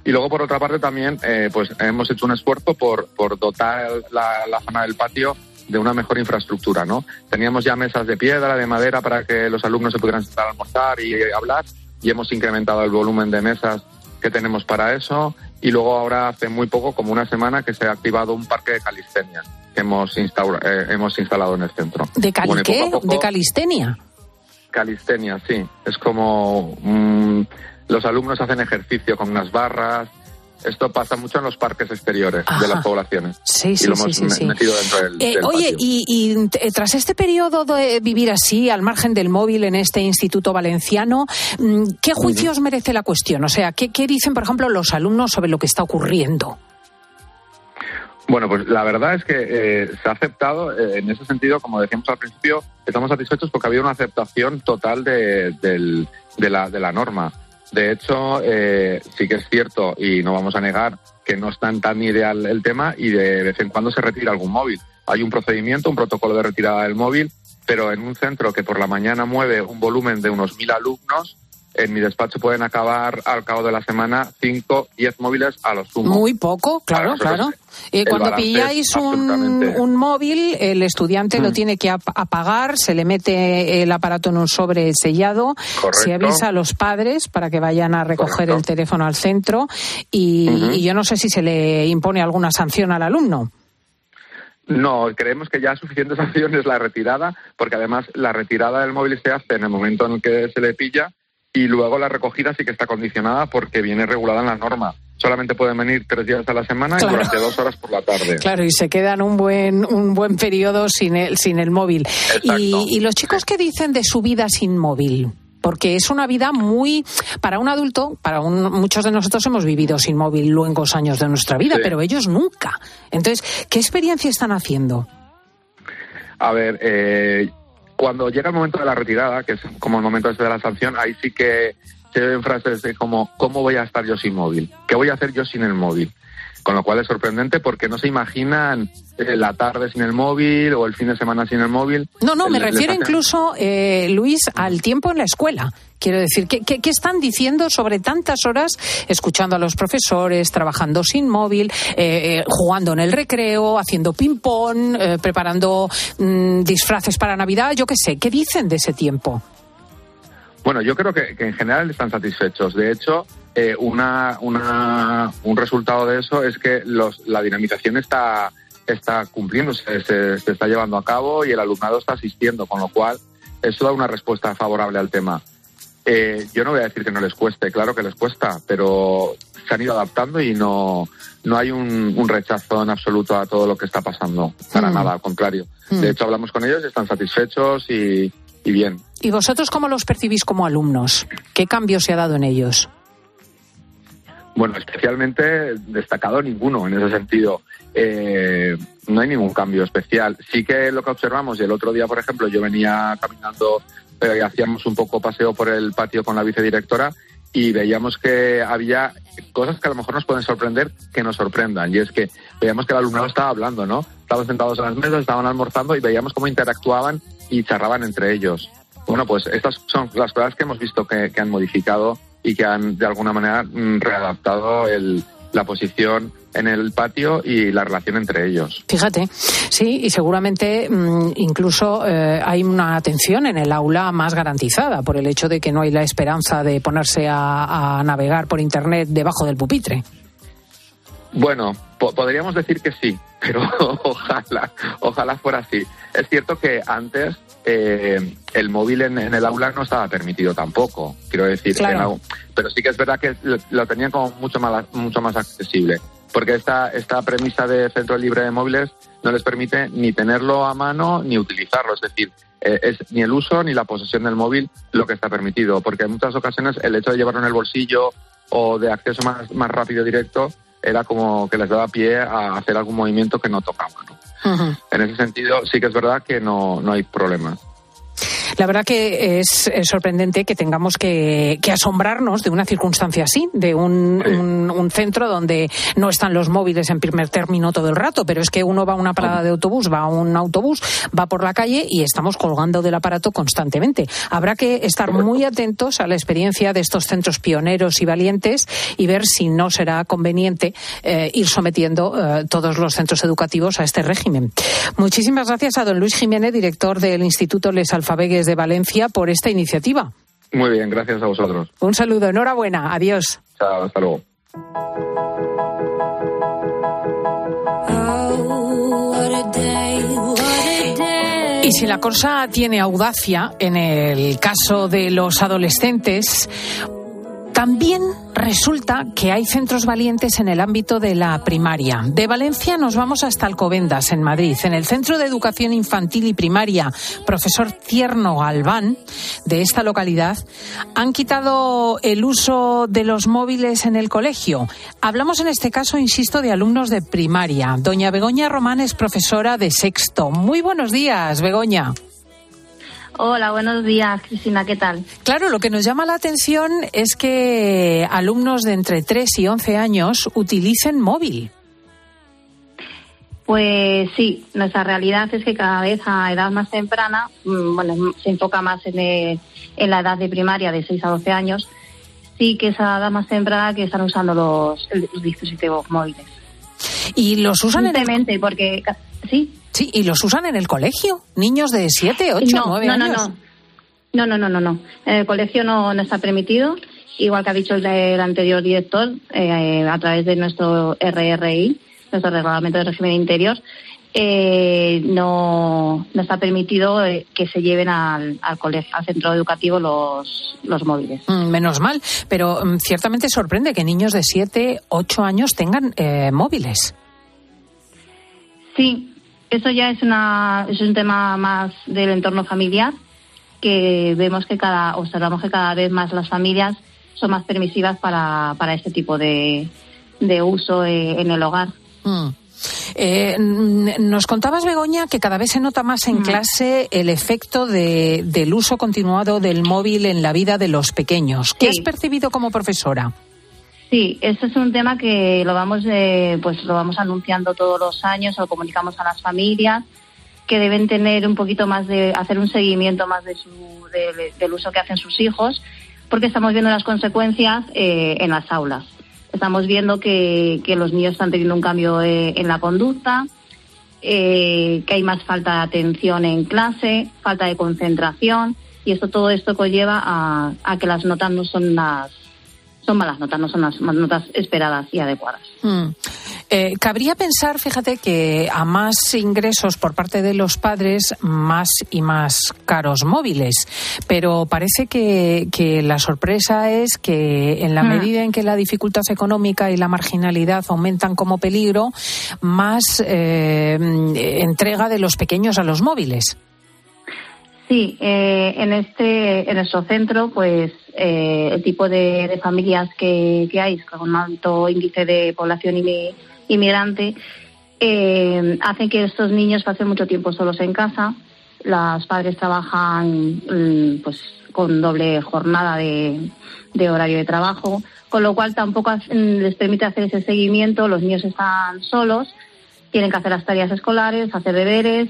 Y luego, por otra parte, también eh, pues hemos hecho un esfuerzo por, por dotar la, la, zona del patio de una mejor infraestructura, ¿no? Teníamos ya mesas de piedra, de madera, para que los alumnos se pudieran sentar a almorzar y hablar, y hemos incrementado el volumen de mesas que tenemos para eso. Y luego ahora hace muy poco, como una semana, que se ha activado un parque de calistenia que hemos, instaurado, eh, hemos instalado en el centro. ¿De, qué? ¿De calistenia? Calistenia, sí. Es como... Mm, los alumnos hacen ejercicio con unas barras. Esto pasa mucho en los parques exteriores de las poblaciones. Sí, sí, y lo hemos sí, metido dentro del, eh, Oye, y, eh, tras este periodo de vivir así, al margen del móvil en este instituto valenciano, mm, ¿qué juicios merece la cuestión? O sea, ¿qué, dicen, por ejemplo, los alumnos sobre lo que está ocurriendo? Bueno, pues la verdad es que eh, se ha aceptado, en ese sentido, como decíamos al principio, estamos satisfechos porque ha habido una aceptación total de, de, la, de la norma. De hecho, eh, sí que es cierto y no vamos a negar que no es tan, tan ideal el tema y de vez en cuando se retira algún móvil. Hay un procedimiento, un protocolo de retirada del móvil, pero en un centro que por la mañana mueve un volumen de unos mil alumnos, en mi despacho pueden acabar al cabo de la semana 5, 10 móviles a los sumo. Muy poco, claro, claro. Eh, cuando pilláis un, móvil, el estudiante lo mm. tiene que apagar, se le mete el aparato en un sobre sellado, se avisa a los padres para que vayan a recoger el teléfono al centro y, yo no sé si se le impone alguna sanción al alumno. No, creemos que ya suficiente [LAUGHS] sanción es la retirada, porque además la retirada del móvil se hace en el momento en el que se le pilla y luego la recogida sí que está condicionada porque viene regulada en la norma. Solamente pueden venir tres días a la semana y durante dos horas por la tarde. Claro, y se quedan un buen, un buen periodo sin el, sin el móvil. Y, y los chicos qué dicen de su vida sin móvil? porque es una vida muy para un adulto, para muchos de nosotros hemos vivido sin móvil luengos años de nuestra vida, pero ellos nunca. Entonces, ¿qué experiencia están haciendo? A ver, eh, cuando llega el momento de la retirada, que es como el momento este de la sanción, ahí sí que se ven frases de como, ¿cómo voy a estar yo sin móvil? ¿Qué voy a hacer yo sin el móvil? Con lo cual es sorprendente porque no se imaginan la tarde sin el móvil o el fin de semana sin el móvil. No, no, me refiero incluso, eh, Luis, al tiempo en la escuela. Quiero decir, ¿qué, ¿qué, están diciendo sobre tantas horas escuchando a los profesores, trabajando sin móvil, eh, jugando en el recreo, haciendo ping-pong, preparando mm, disfraces para Navidad? Yo qué sé, ¿qué dicen de ese tiempo? Bueno, yo creo que, en general están satisfechos. De hecho, eh, una, una, un resultado de eso es que los, la dinamización está, está cumpliéndose, se, se, está llevando a cabo y el alumnado está asistiendo, con lo cual eso da una respuesta favorable al tema. Eh, yo no voy a decir que no les cueste, claro que les cuesta, pero se han ido adaptando y no, no hay un, un rechazo en absoluto a todo lo que está pasando, para mm. nada, al contrario. Mm. De hecho, hablamos con ellos y están satisfechos y, y bien. ¿Y vosotros cómo los percibís como alumnos? ¿Qué cambio se ha dado en ellos? Bueno, especialmente destacado ninguno en ese sentido. Eh, no hay ningún cambio especial. Sí que lo que observamos, y el otro día, por ejemplo, yo venía caminando eh, y hacíamos un poco paseo por el patio con la vicedirectora y veíamos que había cosas que a lo mejor nos pueden sorprender que nos sorprendan. Y es que veíamos que el alumnado estaba hablando, ¿no? Estaban sentados en las mesas, estaban almorzando y veíamos cómo interactuaban y charraban entre ellos. Bueno, pues estas son las cosas que hemos visto que, han modificado y que han de alguna manera mm, readaptado el, la posición en el patio y la relación entre ellos. Fíjate, sí, y seguramente mm, incluso eh, hay una atención en el aula más garantizada por el hecho de que no hay la esperanza de ponerse a navegar por Internet debajo del pupitre. Bueno, podríamos decir que sí, [LAUGHS] pero ojalá, ojalá fuera así. Es cierto que antes eh, el móvil en, el aula no estaba permitido tampoco, quiero decir, pero sí que es verdad que lo, tenían como mucho más, mucho más accesible, porque esta, esta premisa de centro libre de móviles no les permite ni tenerlo a mano ni utilizarlo, es decir, eh, es ni el uso ni la posesión del móvil lo que está permitido, porque en muchas ocasiones el hecho de llevarlo en el bolsillo o de acceso más, más rápido directo era como que les daba pie a hacer algún movimiento que no tocaba. ¿no? En ese sentido, sí que es verdad que no, no hay problema. La verdad que es, sorprendente que tengamos que, asombrarnos de una circunstancia así, de un, centro donde no están los móviles en primer término todo el rato, pero es que uno va a una parada de autobús, va a un autobús, va por la calle y estamos colgando del aparato constantemente. Habrá que estar muy atentos a la experiencia de estos centros pioneros y valientes y ver si no será conveniente eh, ir sometiendo eh, todos los centros educativos a este régimen. Muchísimas gracias a don Luis Jiménez, director del Instituto Les Alfabegues de Valencia por esta iniciativa. Muy bien, gracias a vosotros. Un saludo, enhorabuena, adiós. Chao, hasta luego. Y si la cosa tiene audacia, en el caso de los adolescentes, también resulta que hay centros valientes en el ámbito de la primaria. De Valencia nos vamos hasta Alcobendas, en Madrid. En el Centro de Educación Infantil y Primaria, profesor Tierno Galván, de esta localidad, han quitado el uso de los móviles en el colegio. Hablamos en este caso, insisto, de alumnos de primaria. Doña Begoña Román es profesora de sexto. Muy buenos días, Begoña. Hola, buenos días, Cristina, ¿qué tal? Claro, lo que nos llama la atención es que alumnos de entre 3 y 11 años utilicen móvil. Pues sí, nuestra realidad es que cada vez a edad más temprana, mm, bueno, se enfoca más en, la edad de primaria de 6 a 12 años, sí que es a edad más temprana que están usando los, dispositivos móviles. ¿Y los usan en porque sí. Sí, ¿y los usan en el colegio? ¿Niños de 7, 8, no, 9 no, años? No, no, no, no, no, no. En el colegio no, no está permitido, igual que ha dicho el, anterior director, eh, a través de nuestro RRI, nuestro Reglamento de Régimen Interior, eh, no, no está permitido eh, que se lleven al, al colegio, al centro educativo los, los móviles. Mm, menos mal, pero mm, ciertamente sorprende que niños de 7, 8 años tengan eh, móviles. Sí, eso ya es, una, es un tema más del entorno familiar, que vemos que cada, observamos que cada vez más las familias son más permisivas para, para este tipo de, de uso eh, en el hogar. Mm. Eh, nos contabas, Begoña, que cada vez se nota más en clase el efecto de, del uso continuado del móvil en la vida de los pequeños. ¿Qué has percibido como profesora? Sí, este es un tema que lo vamos, eh, pues lo vamos anunciando todos los años, lo comunicamos a las familias que deben tener un poquito más de hacer un seguimiento más de su, del uso que hacen sus hijos, porque estamos viendo las consecuencias eh, en las aulas. Estamos viendo que, que, los niños están teniendo un cambio eh, en la conducta, eh, que hay más falta de atención en clase, falta de concentración, y esto todo esto conlleva a, a que las notas no son las son malas notas, no son las notas esperadas y adecuadas. Mm. Eh, cabría pensar, fíjate, que a más ingresos por parte de los padres, más y más caros móviles. Pero parece que, que la sorpresa es que en la mm. medida en que la dificultad económica y la marginalidad aumentan como peligro, más eh, entrega de los pequeños a los móviles. Sí, eh, en este, en nuestro centro, pues eh, el tipo de, familias que, hay, con alto índice de población inmigrante, eh, hacen que estos niños pasen mucho tiempo solos en casa. Las padres trabajan mm, pues con doble jornada de, horario de trabajo, con lo cual tampoco les permite hacer ese seguimiento. Los niños están solos, tienen que hacer las tareas escolares, hacer deberes,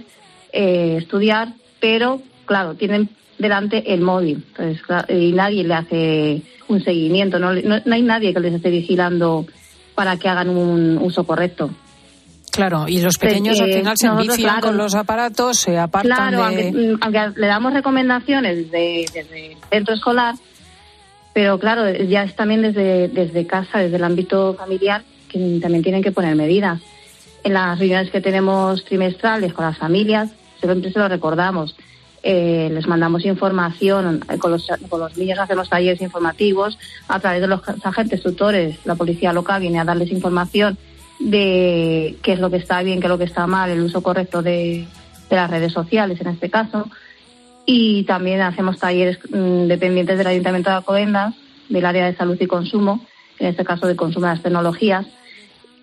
eh, estudiar, pero claro, tienen delante el móvil entonces, y nadie le hace un seguimiento, no, no, hay nadie que les esté vigilando para que hagan un uso correcto. Claro, y los pequeños al final se envician con los aparatos, se apartan claro, aunque, le damos recomendaciones desde, desde el centro escolar, pero claro, ya es también desde, desde casa, desde el ámbito familiar, que también tienen que poner medidas. En las reuniones que tenemos trimestrales con las familias, siempre se lo recordamos eh, les mandamos información, eh, con los, con los niños hacemos talleres informativos, a través de los agentes tutores, la policía local viene a darles información de qué es lo que está bien, qué es lo que está mal, el uso correcto de, las redes sociales en este caso. Y también hacemos talleres mm, dependientes del Ayuntamiento de Alcobendas, del área de salud y consumo, en este caso de consumo de las tecnologías.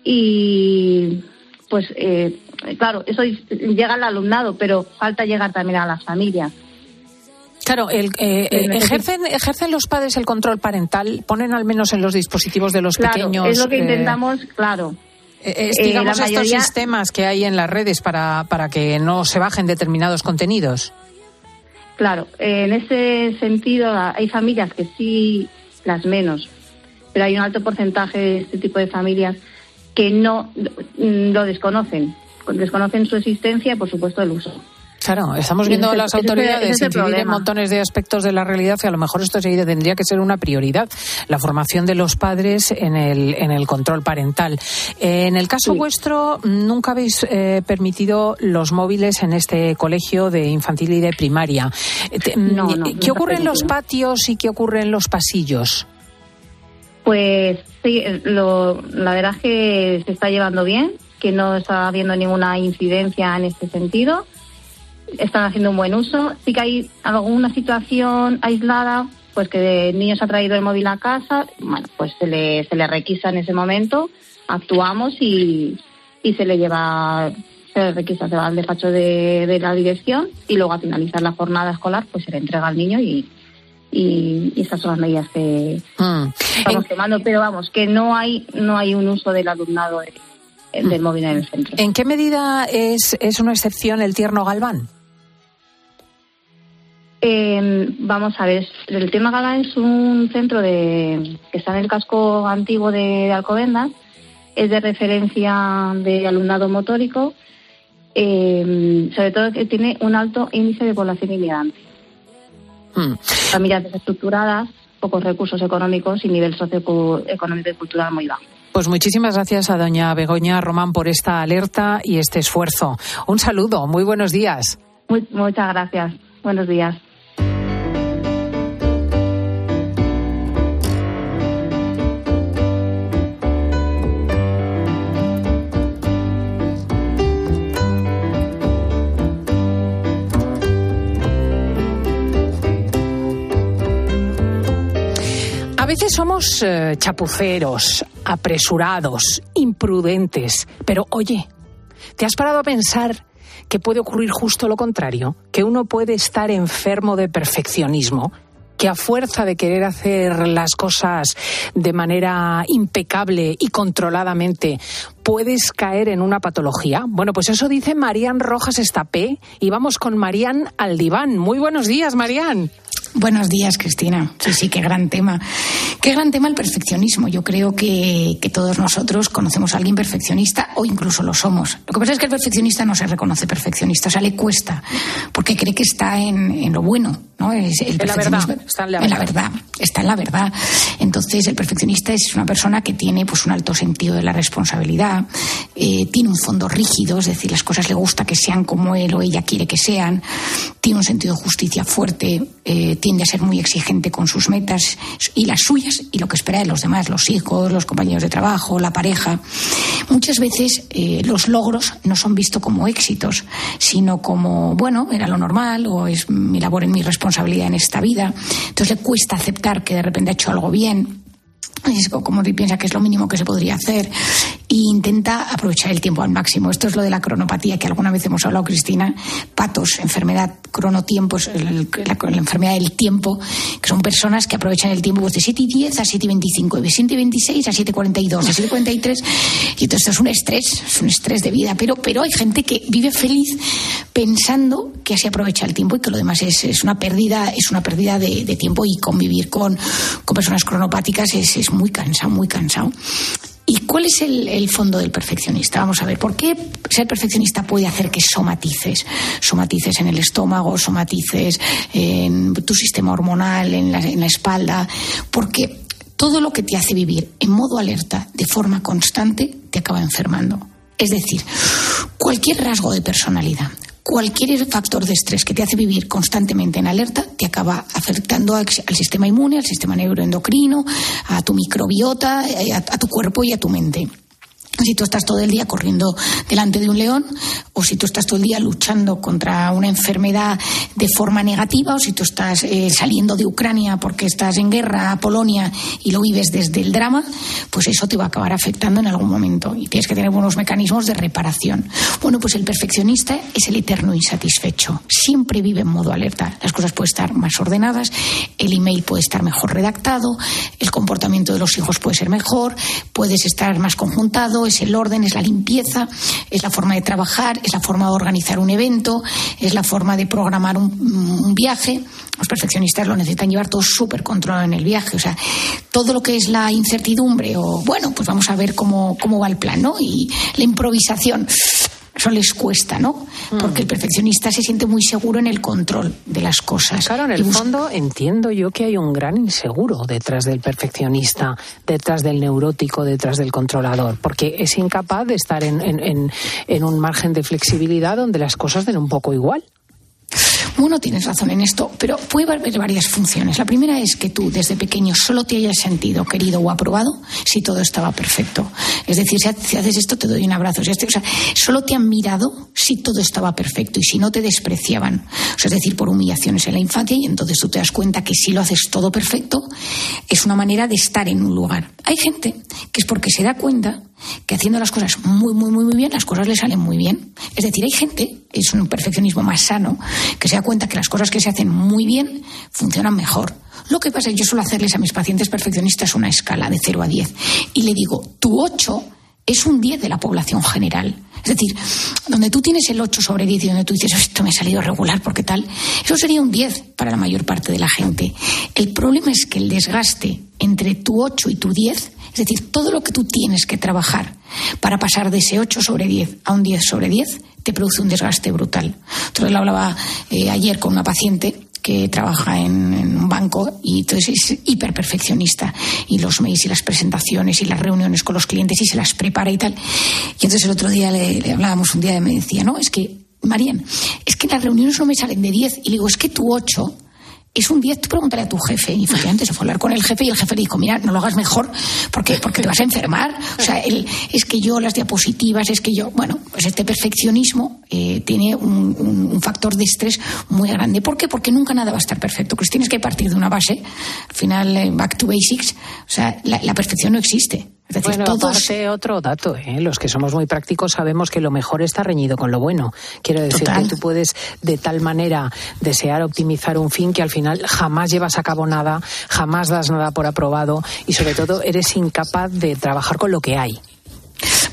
Y pues eh, claro, eso llega al alumnado, pero falta llegar también a las familias. Claro, el, eh, eh, ejercen, ejercen los padres el control parental, ponen al menos en los dispositivos de los pequeños. Es lo que intentamos, claro. digamos estos sistemas que hay en las redes para, para que no se bajen determinados contenidos. Claro, en ese sentido hay familias que sí, las menos, pero hay un alto porcentaje de este tipo de familias que no lo desconocen, desconocen su existencia y, por supuesto, el uso. Claro, estamos viendo a las autoridades incidir en montones de aspectos de la realidad y a lo mejor esto tendría que ser una prioridad, la formación de los padres en el, en el control parental. en el caso vuestro, nunca habéis eh, permitido los móviles en este colegio de infantil y de primaria. Mm, ¿Qué ocurre en los patios y qué ocurre en los pasillos? Pues sí, lo, la verdad es que se está llevando bien, que no está habiendo ninguna incidencia en este sentido. Están haciendo un buen uso. Sí que hay alguna situación aislada, pues que el niño se ha traído el móvil a casa, bueno, pues se le, se le requisa en ese momento, actuamos y, y se le lleva, se le requisa, se va al despacho de, de la dirección y luego a finalizar la jornada escolar, pues se le entrega al niño y, y, esas son las medidas que mm. estamos tomando, pero vamos, que no hay no hay un uso del alumnado del móvil en el centro. ¿En qué medida es, es una excepción el tierno Galván? Eh, vamos a ver, el tierno Galván es un centro de que está en el casco antiguo de, Alcobendas, es de referencia de alumnado motórico, eh, sobre todo que tiene un alto índice de población inmigrante. Hmm. Familias desestructuradas, pocos recursos económicos y nivel socioeconómico y cultural muy bajo. Pues muchísimas gracias a doña Begoña Román por esta alerta y este esfuerzo. Un saludo, muy buenos días. muchas gracias. Buenos días. Veces somos eh, chapuceros, apresurados, imprudentes, pero oye, ¿te has parado a pensar que puede ocurrir justo lo contrario? Que uno puede estar enfermo de perfeccionismo que a fuerza de querer hacer las cosas de manera impecable y controladamente puedes caer en una patología? Bueno, pues eso dice Marían Rojas Estapé y vamos con Marían Aldiván. Muy buenos días, Marían. Buenos días, Cristina. Sí, sí, qué gran tema. Qué gran tema el perfeccionismo. Yo creo que, todos nosotros conocemos a alguien perfeccionista o incluso lo somos. Lo que pasa es que el perfeccionista no se reconoce perfeccionista, o sea, le cuesta, porque cree que está en, lo bueno, ¿no? Es el en la verdad, está en la verdad. Está en la verdad. Entonces, el perfeccionista es una persona que tiene pues, un alto sentido de la responsabilidad, eh, tiene un fondo rígido, es decir, las cosas le gusta que sean como él o ella quiere que sean, tiene un sentido de justicia fuerte, eh, tiende a ser muy exigente con sus metas y las suyas y lo que espera de los demás, los hijos, los compañeros de trabajo, la pareja. Muchas veces eh, los logros no son vistos como éxitos, sino como, bueno, era lo normal o es mi labor y mi responsabilidad en esta vida. Entonces le cuesta aceptar que de repente ha hecho algo bien es como piensa que es lo mínimo que se podría hacer e intenta aprovechar el tiempo al máximo. Esto es lo de la cronopatía que alguna vez hemos hablado, Cristina. Patos, enfermedad, cronotiempos, la, enfermedad del tiempo, que son personas que aprovechan el tiempo pues, de 7 y 10 a 7 y 25, de 7 y 26 a 7 y 42, a 7 y 43. Y todo esto es un estrés, es un estrés de vida. Pero, pero hay gente que vive feliz pensando que así aprovecha el tiempo y que lo demás es, es una pérdida, es una pérdida de, de, tiempo y convivir con, con personas cronopáticas es, es muy cansado, muy cansado. ¿Y cuál es el, fondo del perfeccionista? Vamos a ver, ¿por qué ser perfeccionista puede hacer que somatices? Somatices en el estómago, somatices en tu sistema hormonal, en la espalda. Porque todo lo que te hace vivir en modo alerta de forma constante te acaba enfermando. Es decir, cualquier rasgo de personalidad, cualquier factor de estrés que te hace vivir constantemente en alerta te acaba afectando al, sistema inmune, al sistema neuroendocrino, a tu microbiota, eh, a tu cuerpo y a tu mente si tú estás todo el día corriendo delante de un león, o si tú estás todo el día luchando contra una enfermedad de forma negativa, o si tú estás eh, saliendo de Ucrania porque estás en guerra a Polonia y lo vives desde el drama, pues eso te va a acabar afectando en algún momento y tienes que tener buenos mecanismos de reparación. Bueno, pues el perfeccionista es el eterno insatisfecho. Siempre vive en modo alerta. Las cosas pueden estar más ordenadas, el email puede estar mejor redactado, el comportamiento de los hijos puede ser mejor, puedes estar más conjuntado, es el orden, es la limpieza, es la forma de trabajar, es la forma de organizar un evento, es la forma de programar un, viaje. Los perfeccionistas lo necesitan llevar todo súper controlado en el viaje. O sea, todo lo que es la incertidumbre o, bueno, pues vamos a ver cómo, cómo va el plan, ¿no? Y la improvisación eso les cuesta, ¿no? Porque el mm. perfeccionista se siente muy seguro en el control de las cosas. Claro, en el fondo entiendo yo que hay un gran inseguro detrás del perfeccionista, detrás del neurótico, detrás del controlador, porque es incapaz de estar en, en un margen de flexibilidad donde las cosas den un poco igual. Bueno, tienes razón en esto, pero puede haber varias funciones. La primera es que tú desde pequeño solo te hayas sentido querido o aprobado si todo estaba perfecto. Es decir, si haces esto te doy un abrazo. Si o sea, solo te han mirado si todo estaba perfecto y si no te despreciaban. O sea, es decir, por humillaciones en la infancia y entonces tú te das cuenta que si lo haces todo perfecto es una manera de estar en un lugar. Hay gente que es porque se da cuenta que haciendo las cosas muy, muy, muy, muy bien, las cosas le salen muy bien. Es decir, hay gente, es un perfeccionismo más sano, que se da cuenta que las cosas que se hacen muy bien funcionan mejor. Lo que pasa es que yo suelo hacerles a mis pacientes perfeccionistas una escala de 0 a 10 y le digo, tu 8 es un 10 de la población general. Es decir, donde tú tienes el 8 sobre 10 y donde tú dices, esto me ha salido regular, porque tal? Eso sería un 10 para la mayor parte de la gente. El problema es que el desgaste entre tu 8 y tu 10 es decir, todo lo que tú tienes que trabajar para pasar de ese 8 sobre 10 a un 10 sobre 10 te produce un desgaste brutal. Entonces, lo hablaba eh, ayer con una paciente que trabaja en, un banco y entonces es hiper perfeccionista y los mails y las presentaciones y las reuniones con los clientes y se las prepara y tal. Y entonces el otro día le, hablábamos un día y me decía, no, es que, Marian, es que las reuniones no me salen de 10 y le digo, es que tú 8 es un 10, tú pregúntale a tu jefe. Y efectivamente se fue a hablar con el jefe y el jefe le dijo, mira, no lo hagas mejor porque, porque te vas a enfermar. O sea, el, es que yo, las diapositivas, es que yo, bueno, pues este perfeccionismo eh, tiene un, factor de estrés muy grande. ¿Por qué? Porque nunca nada va a estar perfecto. Pues tienes que partir de una base. Al final, eh, back to basics. O sea, la perfección no existe bueno, todos... otro dato, ¿eh? los que somos muy prácticos sabemos que lo mejor está reñido con lo bueno. Quiero decir que tú puedes de tal manera desear optimizar un fin que al final jamás llevas a cabo nada, jamás das nada por aprobado y sobre todo eres incapaz de trabajar con lo que hay.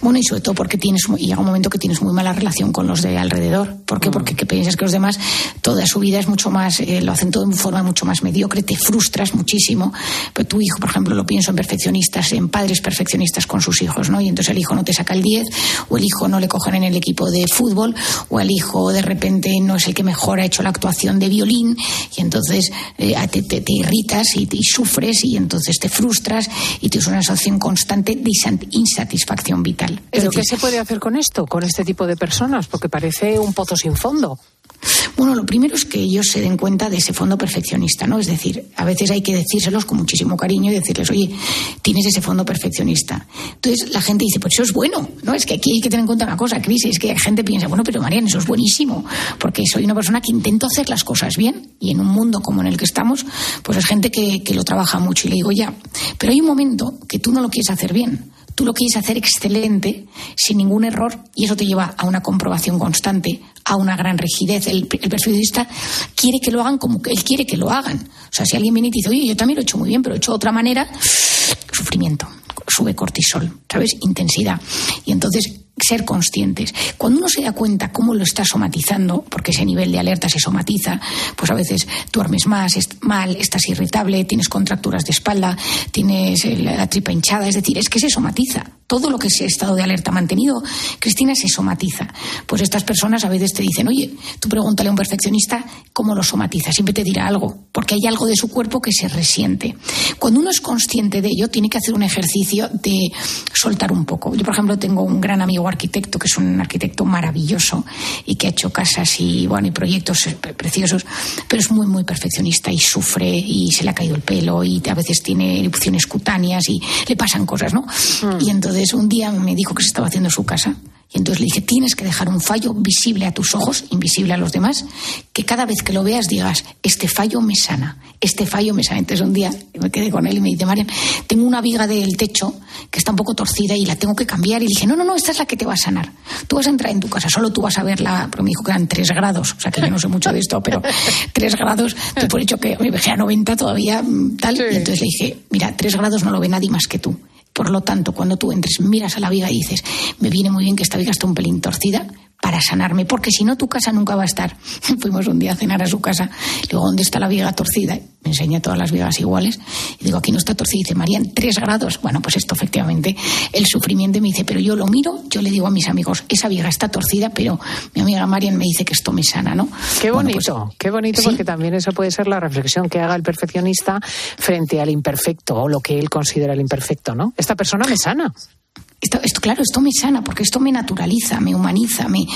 Bueno, y sobre todo porque tienes, y llega un momento que tienes muy mala relación con los de alrededor. ¿Por qué? Mm. Porque que piensas que los demás, toda su vida es mucho más, eh, lo hacen todo de forma mucho más mediocre, te frustras muchísimo. Pero tu hijo, por ejemplo, lo pienso en perfeccionistas, en padres perfeccionistas con sus hijos, ¿no? Y entonces el hijo no te saca el 10, o el hijo no le cogen en el equipo de fútbol, o el hijo de repente no es el que mejor ha hecho la actuación de violín, y entonces eh, te, te, irritas y, y, sufres, y entonces te frustras, y tienes una sensación constante de insatisfacción vital. ¿Pero qué se puede hacer con esto, con este tipo de personas? Porque parece un pozo sin fondo. Bueno, lo primero es que ellos se den cuenta de ese fondo perfeccionista, ¿no? Es decir, a veces hay que decírselos con muchísimo cariño y decirles, oye, tienes ese fondo perfeccionista. Entonces la gente dice, pues eso es bueno, ¿no? Es que aquí hay que tener en cuenta una cosa, Cris, es que la gente piensa, bueno, pero Marian, eso es buenísimo, porque soy una persona que intento hacer las cosas bien y en un mundo como en el que estamos, pues es gente que, que lo trabaja mucho y le digo, ya, pero hay un momento que tú no lo quieres hacer bien tú lo quieres hacer excelente, sin ningún error, y eso te lleva a una comprobación constante, a una gran rigidez. El, el quiere que lo hagan como él quiere que lo hagan. O sea, si alguien viene y te dice, oye, yo también lo he hecho muy bien, pero lo he hecho de otra manera, sufrimiento, sube cortisol, ¿sabes? Intensidad. Y entonces ser conscientes. Cuando uno se da cuenta cómo lo está somatizando, porque ese nivel de alerta se somatiza, pues a veces duermes más, mal, estás irritable, tienes contracturas de espalda, tienes la tripa hinchada, es decir, es que se somatiza. Todo lo que ese estado de alerta mantenido, Cristina, se somatiza. Pues estas personas a veces te dicen, oye, tú pregúntale a un perfeccionista cómo lo somatiza, siempre te dirá algo, porque hay algo de su cuerpo que se resiente. Cuando uno es consciente de ello, tiene que hacer un ejercicio de soltar un poco. Yo, por ejemplo, tengo un gran amigo arquitecto, que es un arquitecto maravilloso y que ha hecho casas y, bueno, y proyectos preciosos, pero es muy, muy perfeccionista y sufre y se le ha caído el pelo y a veces tiene erupciones cutáneas y le pasan cosas, ¿no? Mm. Y entonces un día me dijo que se estaba haciendo su casa y entonces le dije, tienes que dejar un fallo visible a tus ojos, invisible a los demás, que cada vez que lo veas digas, este fallo me sana, este fallo me sana. Entonces un día me quedé con él y me dice, Marian, tengo una viga del techo que está un poco torcida y la tengo que cambiar. Y dije, no, no, no, esta es la que te va a sanar. Tú vas a entrar en tu casa, solo tú vas a verla, pero me dijo que eran tres grados, o sea que yo no sé mucho de esto, pero [LAUGHS] tres grados, tú por hecho que me dejé a 90 todavía, mm, tal. Y entonces le dije, mira, tres grados no lo ve nadie más que tú. Por lo tanto, cuando tú entres, miras a la viga y dices, me viene muy bien que esta viga esté un pelín torcida, para sanarme, porque si no tu casa nunca va a estar. [LAUGHS] Fuimos un día a cenar a su casa, le digo, ¿dónde está la viga torcida? Me enseña todas las vigas iguales, y digo, aquí no está torcida, y dice, Marían, tres grados. Bueno, pues esto efectivamente, el sufrimiento me dice, pero yo lo miro, yo le digo a mis amigos, esa viga está torcida, pero mi amiga Marian me dice que esto me sana, ¿no? Qué pues bonito, qué bonito, porque también eso puede ser la reflexión que haga el perfeccionista frente al imperfecto, o lo que él considera el imperfecto, ¿no? Esta persona me sana. Esto, esto, claro, esto me sana porque esto me naturaliza, me humaniza, me...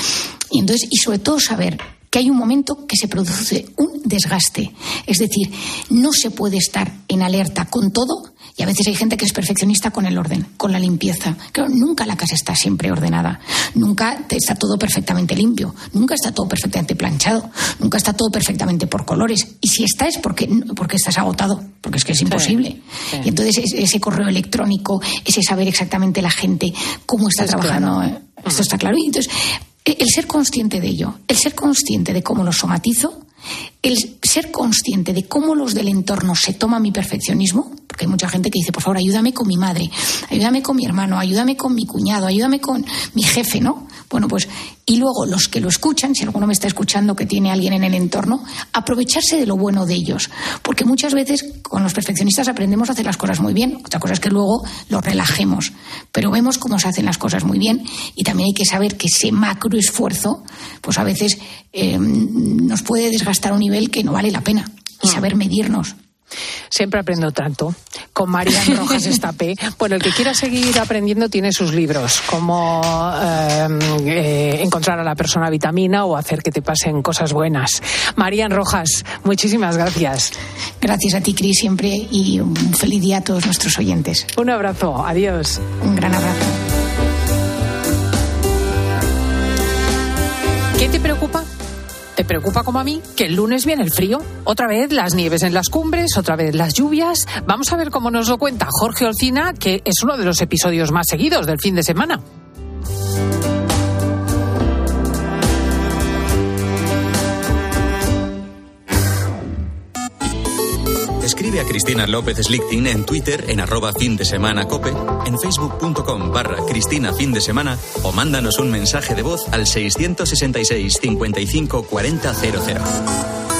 Y entonces, y sobre todo saber que hay un momento que se produce un desgaste. Es decir, no se puede estar en alerta con todo y a veces hay gente que es perfeccionista con el orden, con la limpieza. Claro, nunca la casa está siempre ordenada, nunca está todo perfectamente limpio, nunca está todo perfectamente planchado, nunca está todo perfectamente por colores. Y si está es porque, porque estás agotado, porque es que es imposible. Y entonces ese correo electrónico, ese saber exactamente la gente cómo está trabajando, eh, esto está claro. Y entonces el ser consciente de ello, el ser consciente de cómo lo somatizo, el ser consciente de cómo los del entorno se toman mi perfeccionismo, porque hay mucha gente que dice, por favor, ayúdame con mi madre, ayúdame con mi hermano, ayúdame con mi cuñado, ayúdame con mi jefe, ¿no? Bueno, pues, y luego los que lo escuchan, si alguno me está escuchando que tiene alguien en el entorno, aprovecharse de lo bueno de ellos. Porque muchas veces con los perfeccionistas aprendemos a hacer las cosas muy bien. Otra cosa es que luego lo relajemos. Pero vemos cómo se hacen las cosas muy bien y también hay que saber que ese macro esfuerzo, pues a veces eh, nos puede desgastar un nivel que no vale la pena y Mm. saber medirnos. Siempre aprendo tanto. Con Marian Rojas [LAUGHS] Estapé. Bueno, el que quiera seguir aprendiendo tiene sus libros, como eh, eh, encontrar a la persona vitamina o hacer que te pasen cosas buenas. Marian Rojas, muchísimas gracias. Gracias a ti, Cris, siempre y un feliz día a todos nuestros oyentes. Un abrazo, adiós. Un gran abrazo. ¿Qué te preocupa? ¿Te preocupa como a mí que el lunes viene el frío? Otra vez las nieves en las cumbres, otra vez las lluvias. Vamos a ver cómo nos lo cuenta Jorge Olcina, que es uno de los episodios más seguidos del fin de semana. Escribe a Cristina López Slichting en Twitter en arroba fin de semana cope, en facebook.com barra Cristina fin de semana o mándanos un mensaje de voz al 666 55 40 00.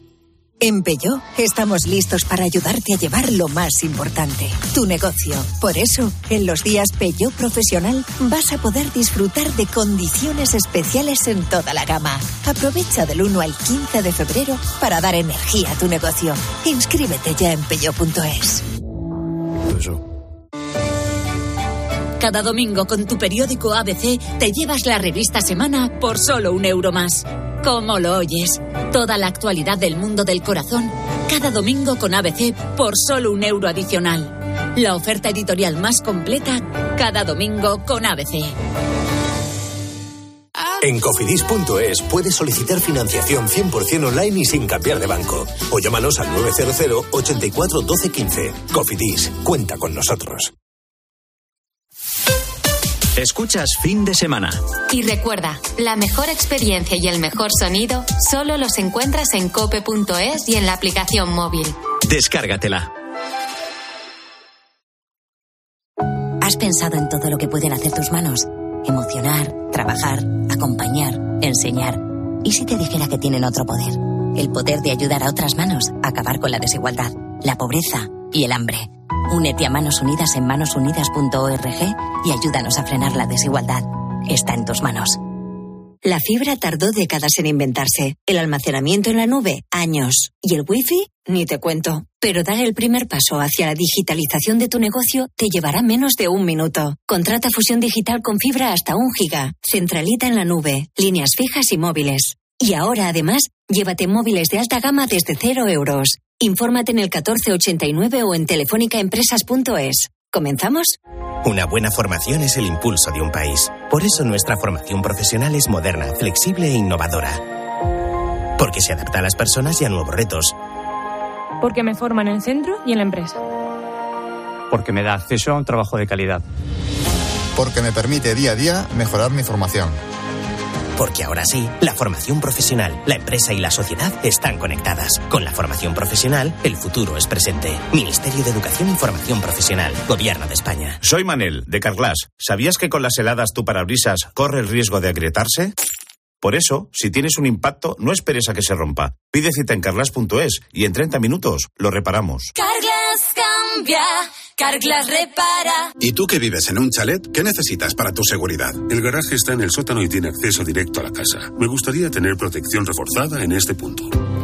En Peugeot estamos listos para ayudarte a llevar lo más importante, tu negocio. Por eso, en los días Peugeot Profesional vas a poder disfrutar de condiciones especiales en toda la gama. Aprovecha del 1 al 15 de febrero para dar energía a tu negocio. Inscríbete ya en peugeot.es. Cada domingo con tu periódico ABC te llevas la revista Semana por solo un euro más. ¿Cómo lo oyes? Toda la actualidad del mundo del corazón, cada domingo con ABC por solo un euro adicional. La oferta editorial más completa, cada domingo con ABC. En cofidis.es puedes solicitar financiación 100% online y sin cambiar de banco. O llámanos al 900 84 12 15. Cofidis, cuenta con nosotros. Escuchas fin de semana. Y recuerda, la mejor experiencia y el mejor sonido solo los encuentras en cope.es y en la aplicación móvil. Descárgatela. ¿Has pensado en todo lo que pueden hacer tus manos? Emocionar, trabajar, acompañar, enseñar. ¿Y si te dijera que tienen otro poder? El poder de ayudar a otras manos a acabar con la desigualdad, la pobreza y el hambre. Únete a Manos Unidas en manosunidas.org y ayúdanos a frenar la desigualdad. Está en tus manos. La fibra tardó décadas en inventarse, el almacenamiento en la nube años y el wifi ni te cuento. Pero dar el primer paso hacia la digitalización de tu negocio te llevará menos de un minuto. Contrata fusión digital con fibra hasta un giga, centralita en la nube, líneas fijas y móviles. Y ahora además, llévate móviles de alta gama desde cero euros. Infórmate en el 1489 o en telefónicaempresas.es. ¿Comenzamos? Una buena formación es el impulso de un país. Por eso nuestra formación profesional es moderna, flexible e innovadora. Porque se adapta a las personas y a nuevos retos. Porque me forman en el centro y en la empresa. Porque me da acceso a un trabajo de calidad. Porque me permite día a día mejorar mi formación. Porque ahora sí, la formación profesional, la empresa y la sociedad están conectadas. Con la formación profesional, el futuro es presente. Ministerio de Educación y Formación Profesional, Gobierno de España. Soy Manel, de Carglass. ¿Sabías que con las heladas tu parabrisas corre el riesgo de agrietarse? Por eso, si tienes un impacto, no esperes a que se rompa. Pide cita en carglass.es y en 30 minutos lo reparamos. Carglass cambia, Carglass repara. ¿Y tú que vives en un chalet? ¿Qué necesitas para tu seguridad? El garaje está en el sótano y tiene acceso directo a la casa. Me gustaría tener protección reforzada en este punto.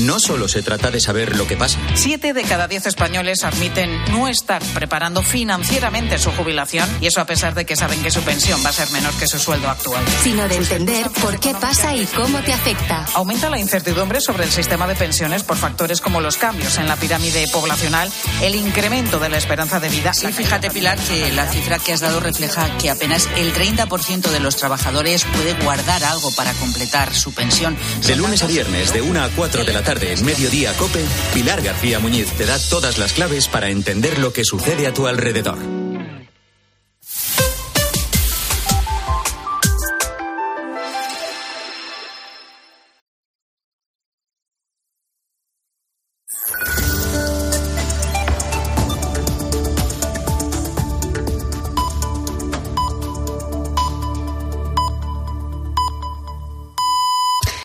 No solo se trata de saber lo que pasa. Siete de cada diez españoles admiten no estar preparando financieramente su jubilación y eso a pesar de que saben que su pensión va a ser menor que su sueldo actual. Sino de entender por qué pasa y cómo te afecta. Aumenta la incertidumbre sobre el sistema de pensiones por factores como los cambios en la pirámide poblacional, el incremento de la esperanza de vida. Sí, fíjate Pilar que la cifra que has dado refleja que apenas el 30% de los trabajadores puede guardar algo para completar su pensión. De lunes a viernes, de 1 a 4 de la tarde en Mediodía Cope, Pilar García Muñiz te da todas las claves para entender lo que sucede a tu alrededor.